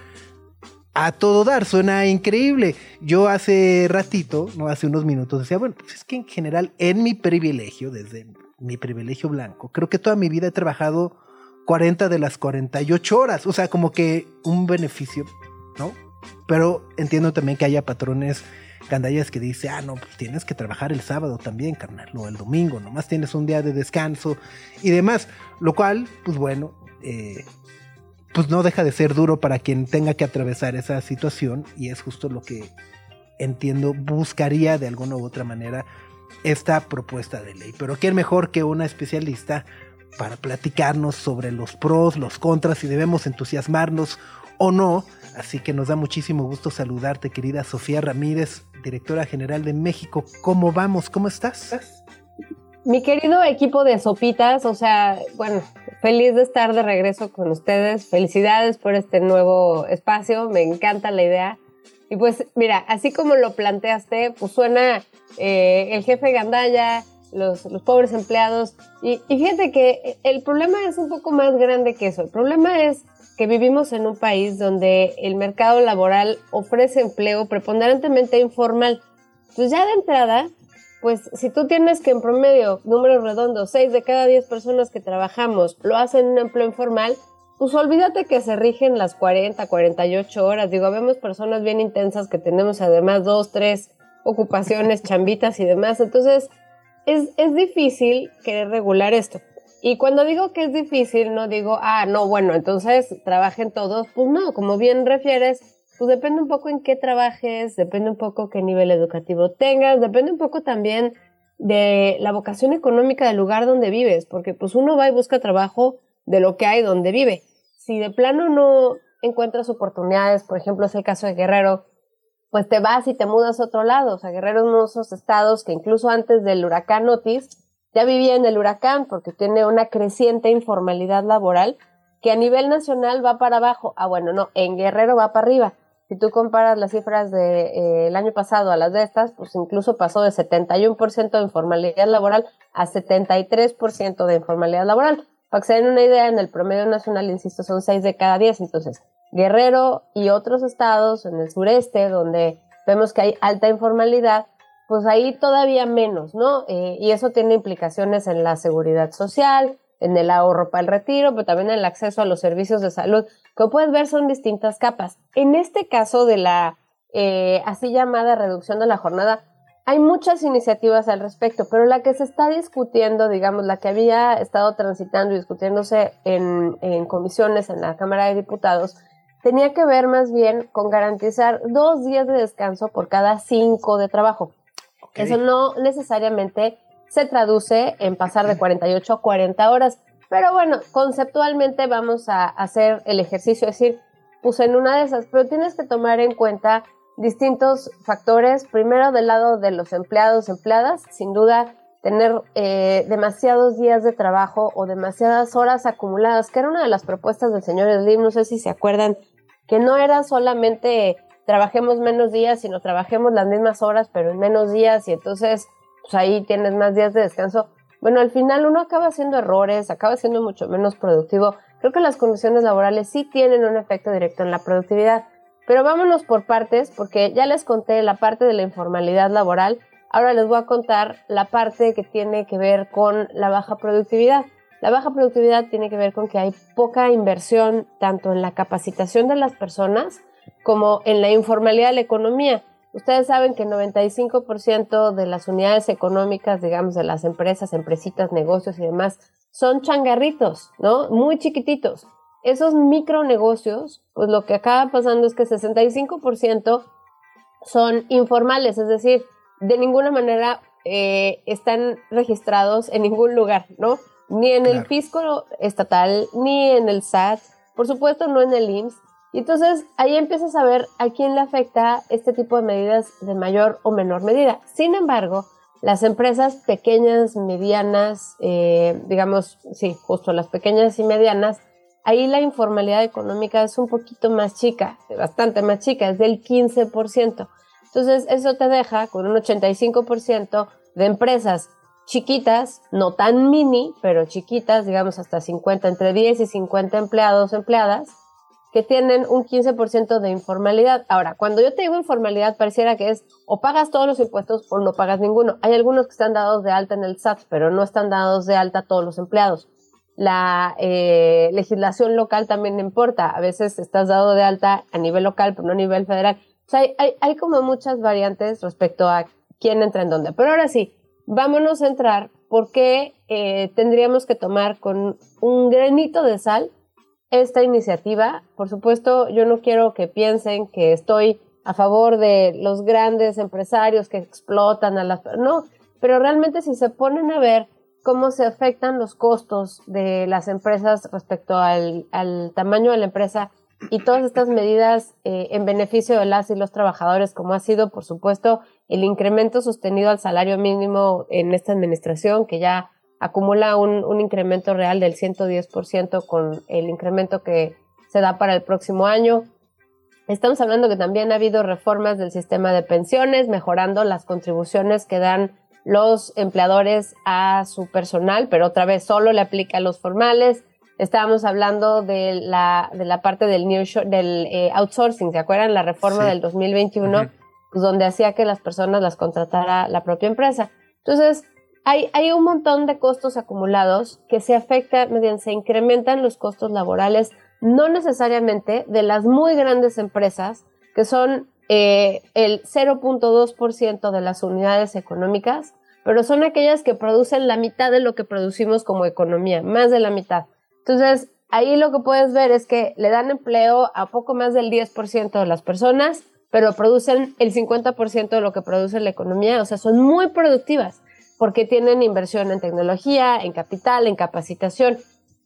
a todo dar, suena increíble. Yo hace ratito, no hace unos minutos, decía, bueno, pues es que en general, en mi privilegio, desde mi privilegio blanco, creo que toda mi vida he trabajado 40 de las 48 horas, o sea, como que un beneficio, ¿no? Pero entiendo también que haya patrones gandallas que dice, ah, no, pues tienes que trabajar el sábado también, carnal, o el domingo, nomás tienes un día de descanso y demás, lo cual, pues bueno, eh, pues no deja de ser duro para quien tenga que atravesar esa situación y es justo lo que entiendo buscaría de alguna u otra manera esta propuesta de ley. Pero quién mejor que una especialista para platicarnos sobre los pros, los contras, si debemos entusiasmarnos o no. Así que nos da muchísimo gusto saludarte, querida Sofía Ramírez, directora general de México. ¿Cómo vamos? ¿Cómo estás? Mi querido equipo de sopitas, o sea, bueno, feliz de estar de regreso con ustedes. Felicidades por este nuevo espacio, me encanta la idea. Y pues, mira, así como lo planteaste, pues suena eh, el jefe Gandaya, los, los pobres empleados. Y, y fíjate que el problema es un poco más grande que eso. El problema es que vivimos en un país donde el mercado laboral ofrece empleo preponderantemente informal. Entonces ya de entrada, pues si tú tienes que en promedio, números redondos, 6 de cada 10 personas que trabajamos lo hacen en un empleo informal, pues olvídate que se rigen las 40, 48 horas. Digo, vemos personas bien intensas que tenemos además dos, tres ocupaciones, [laughs] chambitas y demás. Entonces, es, es difícil querer regular esto. Y cuando digo que es difícil, no digo, ah, no, bueno, entonces trabajen todos. Pues no, como bien refieres, pues depende un poco en qué trabajes, depende un poco qué nivel educativo tengas, depende un poco también de la vocación económica del lugar donde vives, porque pues uno va y busca trabajo de lo que hay donde vive. Si de plano no encuentras oportunidades, por ejemplo, es el caso de Guerrero, pues te vas y te mudas a otro lado. O sea, Guerrero es uno de esos estados que incluso antes del huracán Otis ya vivía en el huracán porque tiene una creciente informalidad laboral que a nivel nacional va para abajo. Ah, bueno, no, en Guerrero va para arriba. Si tú comparas las cifras del año pasado a las de estas, pues incluso pasó de 71% de informalidad laboral a 73% de informalidad laboral. Para que se den una idea, en el promedio nacional, insisto, son 6 de cada 10. Entonces, Guerrero y otros estados en el sureste, donde vemos que hay alta informalidad, pues ahí todavía menos, ¿no? Eh, y eso tiene implicaciones en la seguridad social, en el ahorro para el retiro, pero también en el acceso a los servicios de salud. Como puedes ver, son distintas capas. En este caso de la eh, así llamada reducción de la jornada, hay muchas iniciativas al respecto, pero la que se está discutiendo, digamos, la que había estado transitando y discutiéndose en, en comisiones en la Cámara de Diputados, tenía que ver más bien con garantizar dos días de descanso por cada cinco de trabajo. Eso no necesariamente se traduce en pasar de 48 a 40 horas, pero bueno, conceptualmente vamos a hacer el ejercicio, es decir, pues en una de esas, pero tienes que tomar en cuenta distintos factores. Primero, del lado de los empleados, empleadas, sin duda, tener eh, demasiados días de trabajo o demasiadas horas acumuladas, que era una de las propuestas del señor Slim, no sé si se acuerdan, que no era solamente trabajemos menos días, sino trabajemos las mismas horas, pero en menos días, y entonces pues ahí tienes más días de descanso. Bueno, al final uno acaba haciendo errores, acaba siendo mucho menos productivo. Creo que las condiciones laborales sí tienen un efecto directo en la productividad. Pero vámonos por partes, porque ya les conté la parte de la informalidad laboral. Ahora les voy a contar la parte que tiene que ver con la baja productividad. La baja productividad tiene que ver con que hay poca inversión tanto en la capacitación de las personas como en la informalidad de la economía. Ustedes saben que el 95% de las unidades económicas, digamos, de las empresas, empresitas, negocios y demás, son changarritos, ¿no? Muy chiquititos. Esos micronegocios, pues lo que acaba pasando es que 65% son informales, es decir, de ninguna manera eh, están registrados en ningún lugar, ¿no? Ni en el fisco estatal, ni en el SAT, por supuesto no en el IMSS, y entonces ahí empiezas a ver a quién le afecta este tipo de medidas de mayor o menor medida. Sin embargo, las empresas pequeñas, medianas, eh, digamos, sí, justo las pequeñas y medianas, ahí la informalidad económica es un poquito más chica, bastante más chica, es del 15%. Entonces, eso te deja con un 85% de empresas chiquitas, no tan mini, pero chiquitas, digamos hasta 50, entre 10 y 50 empleados, empleadas, que tienen un 15% de informalidad. Ahora, cuando yo te digo informalidad, pareciera que es o pagas todos los impuestos o no pagas ninguno. Hay algunos que están dados de alta en el SAT, pero no están dados de alta todos los empleados. La eh, legislación local también importa. A veces estás dado de alta a nivel local, pero no a nivel federal. O sea, hay, hay, como muchas variantes respecto a quién entra en dónde. Pero ahora sí, vámonos a entrar porque eh, tendríamos que tomar con un granito de sal esta iniciativa. Por supuesto, yo no quiero que piensen que estoy a favor de los grandes empresarios que explotan a las... No, pero realmente si se ponen a ver cómo se afectan los costos de las empresas respecto al, al tamaño de la empresa y todas estas medidas eh, en beneficio de las y los trabajadores, como ha sido, por supuesto, el incremento sostenido al salario mínimo en esta administración, que ya acumula un, un incremento real del 110% con el incremento que se da para el próximo año. Estamos hablando que también ha habido reformas del sistema de pensiones, mejorando las contribuciones que dan los empleadores a su personal, pero otra vez solo le aplica a los formales. Estábamos hablando de la, de la parte del, new del eh, outsourcing, ¿se acuerdan? La reforma del 2021, pues donde hacía que las personas las contratara la propia empresa. Entonces, hay, un montón de costos acumulados que se afectan, se incrementan los costos laborales, no necesariamente de las muy grandes empresas, que son eh, el 0.2% de las unidades económicas, pero son aquellas que producen la mitad de lo que producimos como economía, más de la mitad. Entonces, ahí lo que puedes ver es que le dan empleo a poco más del 10% de las personas, pero producen el 50% de lo que produce la economía, o sea, son muy productivas porque tienen inversión en tecnología, en capital, en capacitación.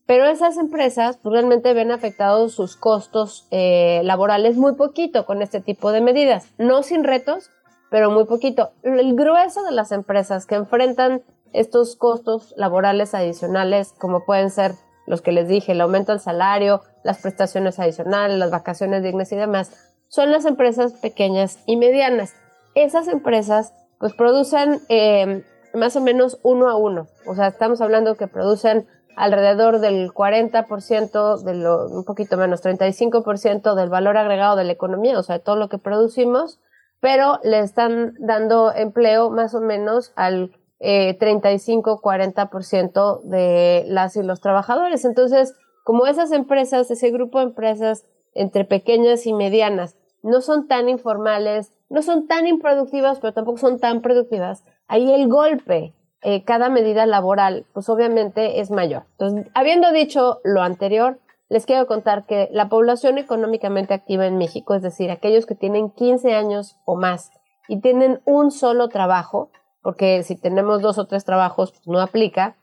Pero esas empresas pues, realmente ven afectados sus costos eh, laborales muy poquito con este tipo de medidas. No sin retos, pero muy poquito. El grueso de las empresas que enfrentan estos costos laborales adicionales, como pueden ser los que les dije, el aumento del salario, las prestaciones adicionales, las vacaciones dignas y demás, son las empresas pequeñas y medianas. Esas empresas pues producen eh, más o menos uno a uno. O sea, estamos hablando que producen alrededor del 40%, de lo, un poquito menos, 35% del valor agregado de la economía, o sea, de todo lo que producimos, pero le están dando empleo más o menos al eh, 35-40% de las y los trabajadores. Entonces, como esas empresas, ese grupo de empresas entre pequeñas y medianas, no son tan informales, no son tan improductivas, pero tampoco son tan productivas, ahí el golpe, eh, cada medida laboral, pues obviamente es mayor. Entonces, habiendo dicho lo anterior, les quiero contar que la población económicamente activa en México, es decir, aquellos que tienen 15 años o más y tienen un solo trabajo, porque si tenemos dos o tres trabajos pues no aplica,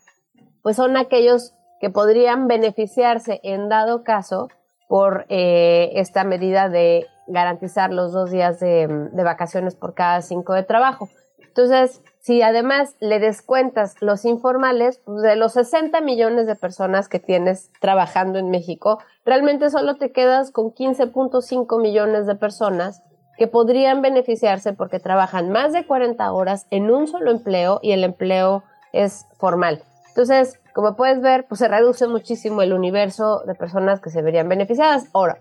pues son aquellos que podrían beneficiarse en dado caso por eh, esta medida de garantizar los dos días de, vacaciones por cada cinco de trabajo. Entonces, si además le descuentas los informales, pues de los 60 millones de personas que tienes trabajando en México, realmente solo te quedas con 15.5 millones de personas que podrían beneficiarse porque trabajan más de 40 horas en un solo empleo y el empleo es formal. Entonces, como puedes ver, pues se reduce muchísimo el universo de personas que se verían beneficiadas. Ahora,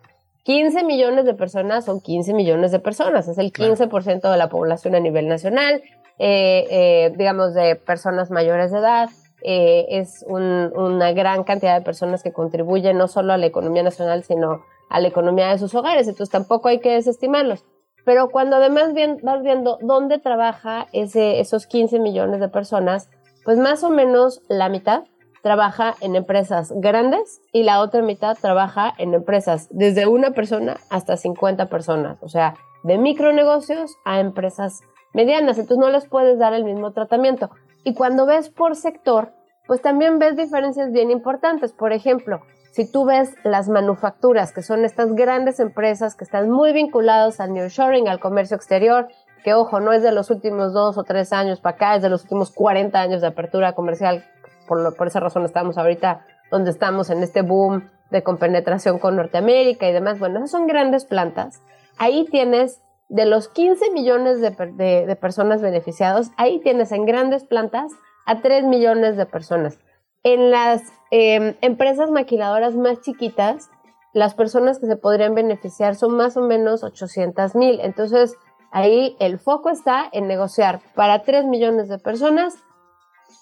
15 millones de personas son 15 millones de personas, es el 15% de la población a nivel nacional, eh, eh, digamos, de personas mayores de edad. Eh, es un, una gran cantidad de personas que contribuyen no solo a la economía nacional, sino a la economía de sus hogares. Entonces tampoco hay que desestimarlos. Pero cuando además bien, vas viendo dónde trabaja ese, esos 15 millones de personas, pues más o menos la mitad trabaja en empresas grandes y la otra mitad trabaja en empresas desde una persona hasta 50 personas, o sea, de micronegocios a empresas medianas, entonces no les puedes dar el mismo tratamiento. Y cuando ves por sector, pues también ves diferencias bien importantes. Por ejemplo, si tú ves las manufacturas, que son estas grandes empresas que están muy vinculadas al nearshoring, al comercio exterior, que ojo, no es de los últimos dos o tres años para acá, es de los últimos 40 años de apertura comercial, por, esa razón estamos ahorita donde estamos en este boom de compenetración con Norteamérica y demás. Bueno, esas son grandes plantas. Ahí tienes de los 15 millones de, personas beneficiados, ahí tienes en grandes plantas a 3 millones de personas. En las eh, empresas maquiladoras más chiquitas, las personas que se podrían beneficiar son más o menos 800 mil. Entonces, ahí el foco está en negociar para 3 millones de personas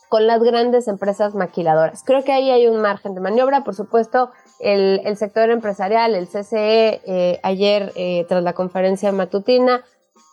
con las grandes empresas maquiladoras. Creo que ahí hay un margen de maniobra. Por supuesto, el, el sector empresarial, el CCE, eh, ayer, eh, tras la conferencia matutina,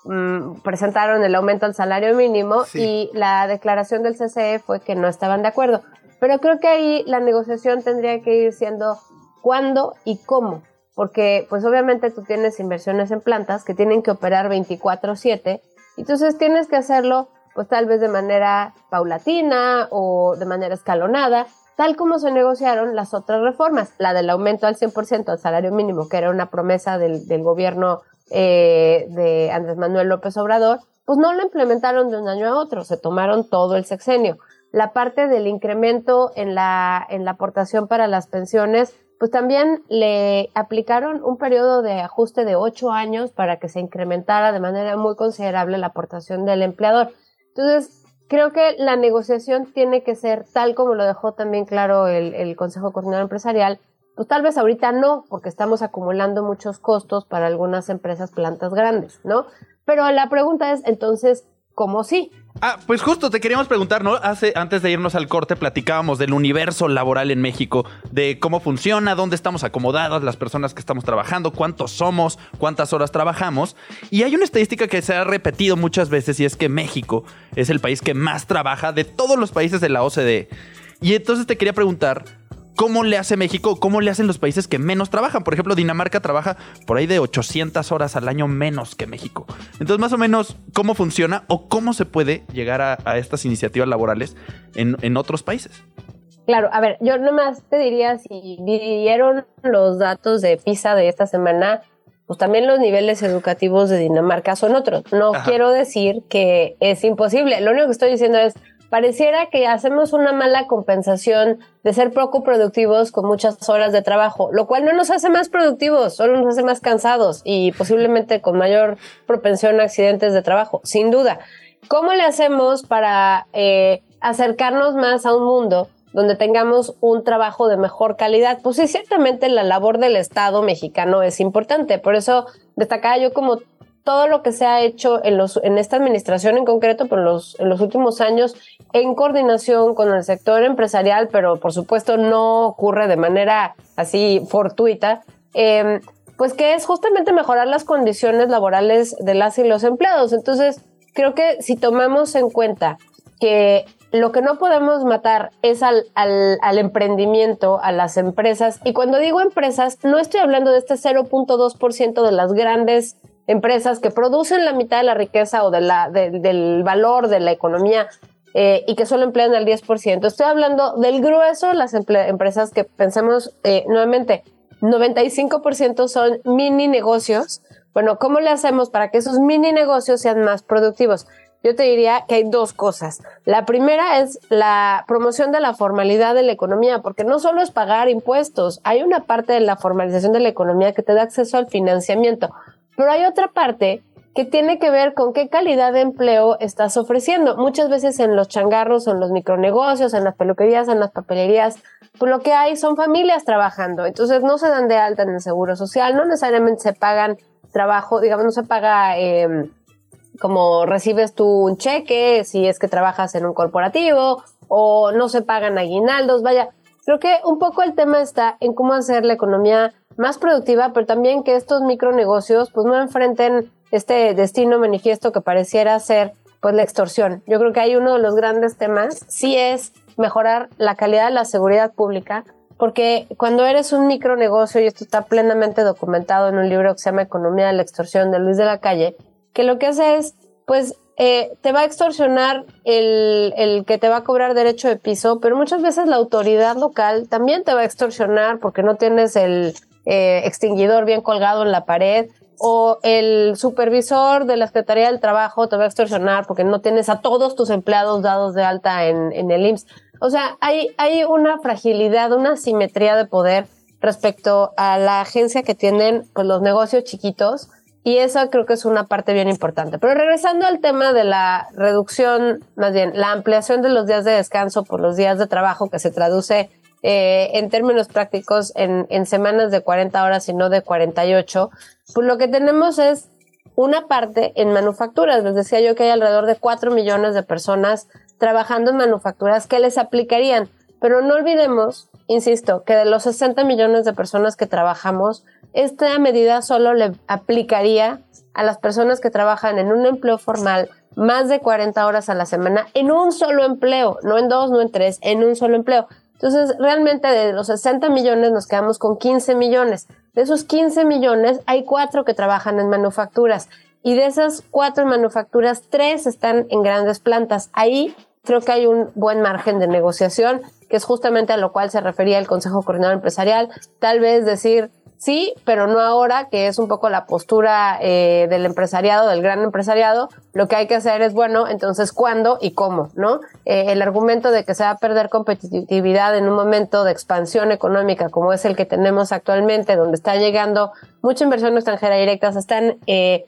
mmm, presentaron el aumento al salario mínimo Sí. y la declaración del CCE fue que no estaban de acuerdo. Pero creo que ahí la negociación tendría que ir siendo cuándo y cómo. Porque, pues obviamente tú tienes inversiones en plantas que tienen que operar 24/7. Entonces tienes que hacerlo, pues tal vez de manera paulatina o de manera escalonada, tal como se negociaron las otras reformas. La del aumento al 100% al salario mínimo, que era una promesa del, del gobierno eh, de Andrés Manuel López Obrador, pues no lo implementaron de un año a otro, se tomaron todo el sexenio. La parte del incremento en la, en la aportación para las pensiones, pues también le aplicaron un periodo de ajuste de ocho años para que se incrementara de manera muy considerable la aportación del empleador. Entonces, creo que la negociación tiene que ser tal como lo dejó también claro el, Consejo Coordinador Empresarial, pues tal vez ahorita no, porque estamos acumulando muchos costos para algunas empresas plantas grandes, ¿no? Pero la pregunta es, entonces, ¿cómo sí? Ah, pues justo te queríamos preguntar, ¿no? Hace, antes de irnos al corte platicábamos del universo laboral en México, de cómo funciona, dónde estamos acomodadas, las personas que estamos trabajando, cuántos somos, cuántas horas trabajamos. Y hay una estadística que se ha repetido muchas veces y es que México es el país que más trabaja de todos los países de la OCDE. Y entonces te quería preguntar, ¿cómo le hace México? ¿Cómo le hacen los países que menos trabajan? Por ejemplo, Dinamarca trabaja por ahí de 800 horas al año menos que México. Entonces, más o menos, ¿cómo funciona o cómo se puede llegar a, a estas iniciativas laborales en, en otros países? Claro, a ver, yo nomás te diría, si vieron los datos de PISA de esta semana, pues también los niveles educativos de Dinamarca son otros. No Ajá. quiero decir que es imposible. Lo único que estoy diciendo es, pareciera que hacemos una mala compensación de ser poco productivos con muchas horas de trabajo, lo cual no nos hace más productivos, solo nos hace más cansados y posiblemente con mayor propensión a accidentes de trabajo, sin duda. ¿Cómo le hacemos para eh, acercarnos más a un mundo donde tengamos un trabajo de mejor calidad? Pues sí, ciertamente la labor del Estado mexicano es importante, por eso destacaba yo como todo lo que se ha hecho en, los, en esta administración en concreto, en los, en los últimos años, en coordinación con el sector empresarial, pero por supuesto no ocurre de manera así fortuita, eh, pues que es justamente mejorar las condiciones laborales de las y los empleados. Entonces, creo que si tomamos en cuenta que lo que no podemos matar es al, al, emprendimiento, a las empresas. Y cuando digo empresas, no estoy hablando de este 0.2% de las grandes empresas que producen la mitad de la riqueza o de, del valor de la economía eh, y que solo emplean el 10%. Estoy hablando del grueso las empresas que pensemos eh, nuevamente, 95% son mini negocios. Bueno, ¿cómo le hacemos para que esos mini negocios sean más productivos? Yo te diría que hay dos cosas. La primera es la promoción de la formalidad de la economía, porque no solo es pagar impuestos, hay una parte de la formalización de la economía que te da acceso al financiamiento, pero hay otra parte que tiene que ver con qué calidad de empleo estás ofreciendo. Muchas veces en los changarros, en los micronegocios, en las peluquerías, en las papelerías, pues lo que hay son familias trabajando. Entonces no se dan de alta en el seguro social, no necesariamente se pagan trabajo, digamos, no se paga eh, como recibes tú un cheque, si es que trabajas en un corporativo, o no se pagan aguinaldos, vaya. Creo que un poco el tema está en cómo hacer la economía más productiva, pero también que estos micronegocios pues no enfrenten este destino manifiesto que pareciera ser pues la extorsión. Yo creo que hay uno de los grandes temas, sí es mejorar la calidad de la seguridad pública, porque cuando eres un micronegocio, y esto está plenamente documentado en un libro que se llama Economía de la Extorsión de Luis de la Calle, que lo que hace es, pues, eh, te va a extorsionar el, el, que te va a cobrar derecho de piso, pero muchas veces la autoridad local también te va a extorsionar porque no tienes el eh, extinguidor bien colgado en la pared, o el supervisor de la Secretaría del Trabajo te va a extorsionar porque no tienes a todos tus empleados dados de alta en, el IMSS. O sea, hay, hay una fragilidad, una simetría de poder respecto a la agencia que tienen pues, los negocios chiquitos y esa creo que es una parte bien importante. Pero regresando al tema de la reducción, más bien, la ampliación de los días de descanso por los días de trabajo que se traduce eh, en términos prácticos en, en, semanas de 40 horas y no de 48, pues lo que tenemos es una parte en manufacturas. Les decía yo que hay alrededor de 4 millones de personas trabajando en manufacturas que les aplicarían. Pero no olvidemos, insisto, que de los 60 millones de personas que trabajamos, esta medida solo le aplicaría a las personas que trabajan en un empleo formal más de 40 horas a la semana en un solo empleo, no en dos, no en tres, en un solo empleo. Entonces, realmente de los 60 millones nos quedamos con 15 millones. De esos 15 millones hay cuatro que trabajan en manufacturas y de esas cuatro manufacturas, tres están en grandes plantas. Ahí creo que hay un buen margen de negociación, que es justamente a lo cual se refería el Consejo Coordinador Empresarial. Tal vez decir sí, pero no ahora, que es un poco la postura eh, del empresariado, del gran empresariado. Lo que hay que hacer es, bueno, entonces, ¿cuándo y cómo? ¿No? Eh, el argumento de que se va a perder competitividad en un momento de expansión económica como es el que tenemos actualmente, donde está llegando mucha inversión extranjera directa, se están eh,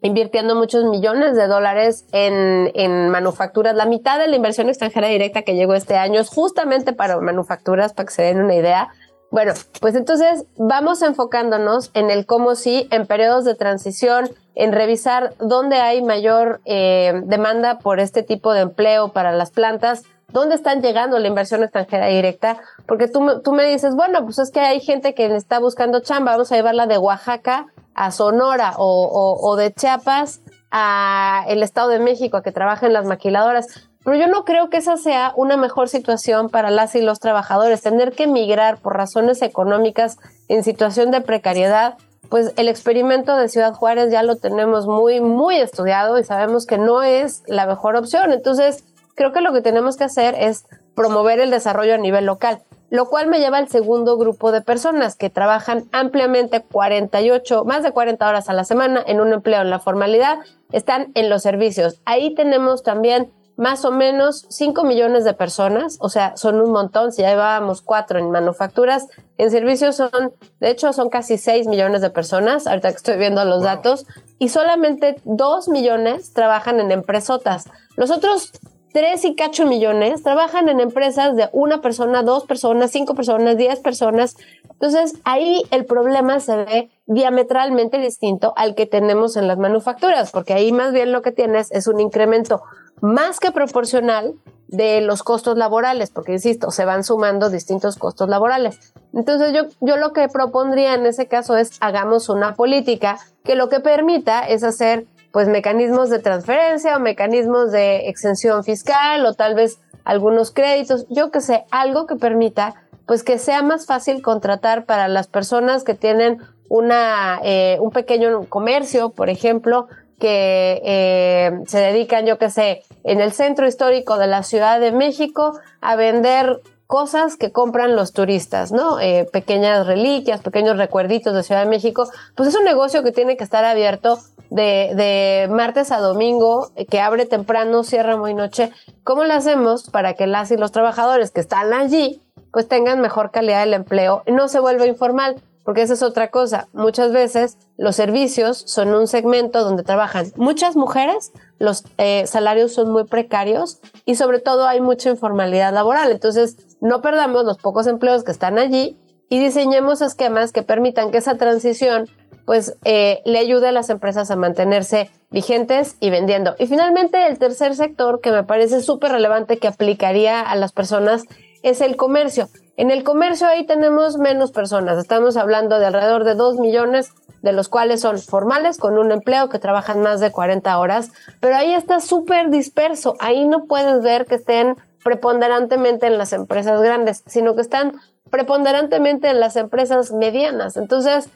invirtiendo muchos millones de dólares en, en, manufacturas. La mitad de la inversión extranjera directa que llegó este año es justamente para manufacturas, para que se den una idea. Bueno, pues entonces vamos enfocándonos en el cómo sí, en periodos de transición, en revisar dónde hay mayor eh, demanda por este tipo de empleo para las plantas, dónde están llegando la inversión extranjera directa, porque tú, tú me dices, bueno, pues es que hay gente que está buscando chamba, vamos a llevarla de Oaxaca a Sonora o, o, de Chiapas a el Estado de México a que trabajen las maquiladoras. Pero yo no creo que esa sea una mejor situación para las y los trabajadores. Tener que emigrar por razones económicas en situación de precariedad, pues el experimento de Ciudad Juárez ya lo tenemos muy, muy estudiado y sabemos que no es la mejor opción. Entonces, creo que lo que tenemos que hacer es promover el desarrollo a nivel local lo cual me lleva al segundo grupo de personas que trabajan ampliamente 48, más de 40 horas a la semana en un empleo en la formalidad, están en los servicios. Ahí tenemos también más o menos 5 millones de personas, o sea, son un montón, si ya llevábamos 4 en manufacturas, en servicios son, de hecho, son casi 6 millones de personas, ahorita que estoy viendo los datos, y solamente 2 millones trabajan en empresotas. Los otros tres y cacho millones trabajan en empresas de una persona, dos personas, cinco personas, diez personas. Entonces ahí el problema se ve diametralmente distinto al que tenemos en las manufacturas, porque ahí más bien lo que tienes es un incremento más que proporcional de los costos laborales, porque insisto, se van sumando distintos costos laborales. Entonces yo, yo lo que propondría en ese caso es hagamos una política que lo que permita es hacer pues mecanismos de transferencia o mecanismos de exención fiscal o tal vez algunos créditos, yo que sé, algo que permita pues que sea más fácil contratar para las personas que tienen una, eh, un pequeño comercio, por ejemplo, que eh, se dedican, yo que sé, en el centro histórico de la Ciudad de México a vender cosas que compran los turistas, ¿no? Eh, pequeñas reliquias, pequeños recuerditos de Ciudad de México. Pues es un negocio que tiene que estar abierto de, martes a domingo, eh, que abre temprano, cierra muy noche. ¿Cómo lo hacemos para que las y los trabajadores que están allí pues tengan mejor calidad del empleo no se vuelva informal? Porque esa es otra cosa. Muchas veces los servicios son un segmento donde trabajan muchas mujeres, los eh, salarios son muy precarios y sobre todo hay mucha informalidad laboral. Entonces, no perdamos los pocos empleos que están allí y diseñemos esquemas que permitan que esa transición pues eh, le ayude a las empresas a mantenerse vigentes y vendiendo. Y finalmente, el tercer sector que me parece súper relevante que aplicaría a las personas es el comercio. En el comercio ahí tenemos menos personas, estamos hablando de alrededor de 2 millones, de los cuales son formales con un empleo que trabajan más de 40 horas, pero ahí está súper disperso, ahí no puedes ver que estén preponderantemente en las empresas grandes, sino que están preponderantemente en las empresas medianas. Entonces,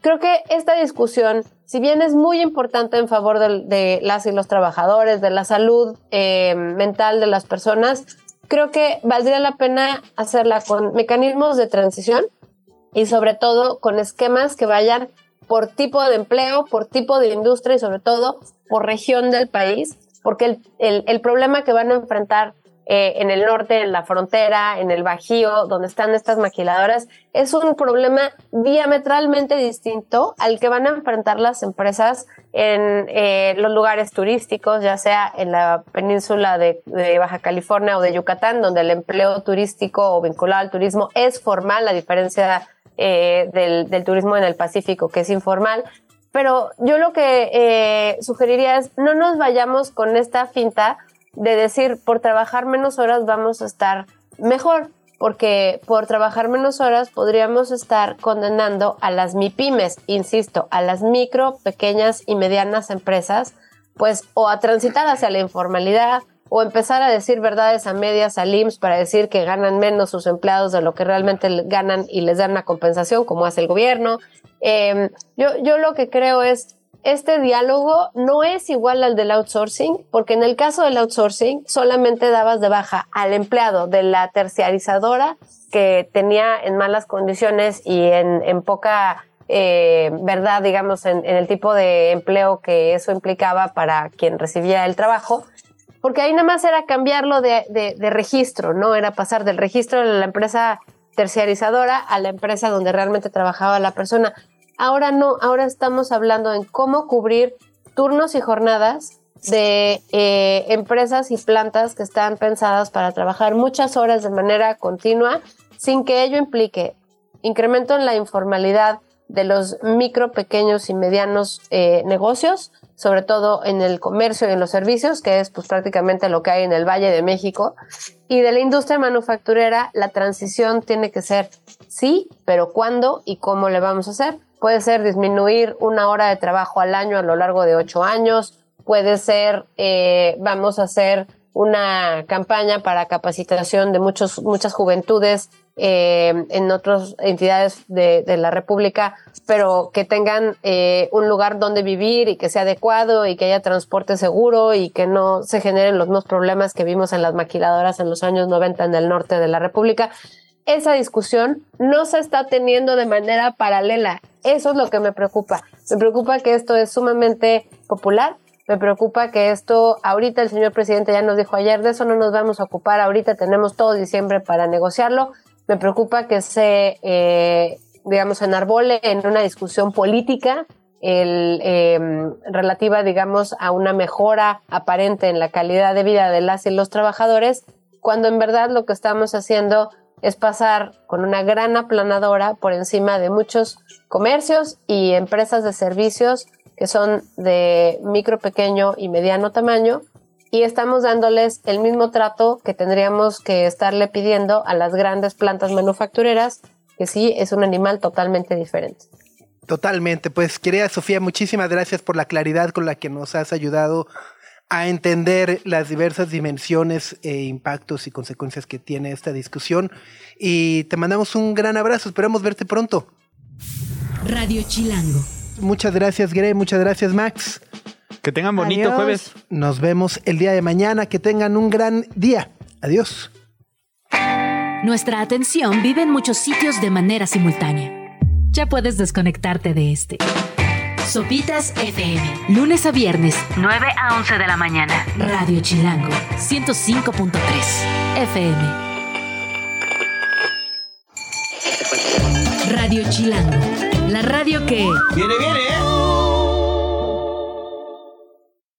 creo que esta discusión, si bien es muy importante en favor de, las y los trabajadores, de la salud eh, mental de las personas, creo que valdría la pena hacerla con mecanismos de transición y sobre todo con esquemas que vayan por tipo de empleo, por tipo de industria y sobre todo por región del país, porque el, el, problema que van a enfrentar eh, en el norte, en la frontera, en el Bajío, donde están estas maquiladoras, es un problema diametralmente distinto al que van a enfrentar las empresas en eh, los lugares turísticos, ya sea en la península de, Baja California o de Yucatán, donde el empleo turístico o vinculado al turismo es formal, a diferencia eh, del, del, turismo en el Pacífico, que es informal. Pero yo lo que sugeriría es no nos vayamos con esta finta de decir, por trabajar menos horas vamos a estar mejor, porque por trabajar menos horas podríamos estar condenando a las MIPIMES, insisto, a las micro, pequeñas y medianas empresas, pues o a transitar hacia la informalidad o empezar a decir verdades a medias al IMSS para decir que ganan menos sus empleados de lo que realmente ganan y les dan una compensación como hace el gobierno. Em, yo, yo lo que creo es este diálogo no es igual al del outsourcing, porque en el caso del outsourcing solamente dabas de baja al empleado de la terciarizadora que tenía en malas condiciones y en, poca eh, verdad, digamos, en, el tipo de empleo que eso implicaba para quien recibía el trabajo, porque ahí nada más era cambiarlo de, de registro, ¿no? Era pasar del registro de la empresa terciarizadora a la empresa donde realmente trabajaba la persona. Ahora no, ahora estamos hablando en cómo cubrir turnos y jornadas de eh, empresas y plantas que están pensadas para trabajar muchas horas de manera continua sin que ello implique incremento en la informalidad de los micro, pequeños y medianos eh, negocios, sobre todo en el comercio y en los servicios, que es pues prácticamente lo que hay en el Valle de México. Y de la industria manufacturera, la transición tiene que ser sí, pero ¿cuándo y cómo le vamos a hacer? Puede ser disminuir una hora de trabajo al año a lo largo de ocho años. Puede ser, eh, vamos a hacer una campaña para capacitación de muchos, muchas juventudes eh, en otras entidades de, la República, pero que tengan eh, un lugar donde vivir y que sea adecuado y que haya transporte seguro y que no se generen los mismos problemas que vimos en las maquiladoras en los años 90 en el norte de la República esa discusión no se está teniendo de manera paralela. Eso es lo que me preocupa. Me preocupa que esto es sumamente popular. Me preocupa que esto, ahorita el señor presidente ya nos dijo ayer, de eso no nos vamos a ocupar, ahorita tenemos todo diciembre para negociarlo. Me preocupa que se, eh, digamos, enarbole en una discusión política eh, relativa, digamos, a una mejora aparente en la calidad de vida de las y los trabajadores, cuando en verdad lo que estamos haciendo es pasar con una gran aplanadora por encima de muchos comercios y empresas de servicios que son de micro, pequeño y mediano tamaño y estamos dándoles el mismo trato que tendríamos que estarle pidiendo a las grandes plantas manufactureras, que sí es un animal totalmente diferente. Totalmente. Pues querida Sofía, muchísimas gracias por la claridad con la que nos has ayudado a entender las diversas dimensiones e impactos y consecuencias que tiene esta discusión. Y te mandamos un gran abrazo. Esperamos verte pronto. Radio Chilango. Muchas gracias, Gre. Muchas gracias, Max. Que tengan bonito Adiós. jueves. Nos vemos el día de mañana. Que tengan un gran día. Adiós. Nuestra atención vive en muchos sitios de manera simultánea. Ya puedes desconectarte de este. Sopitas FM. Lunes a viernes, 9 a 11 de la mañana. Radio Chilango, 105.3 FM. Radio Chilango. La radio que... Viene, viene, ¿eh?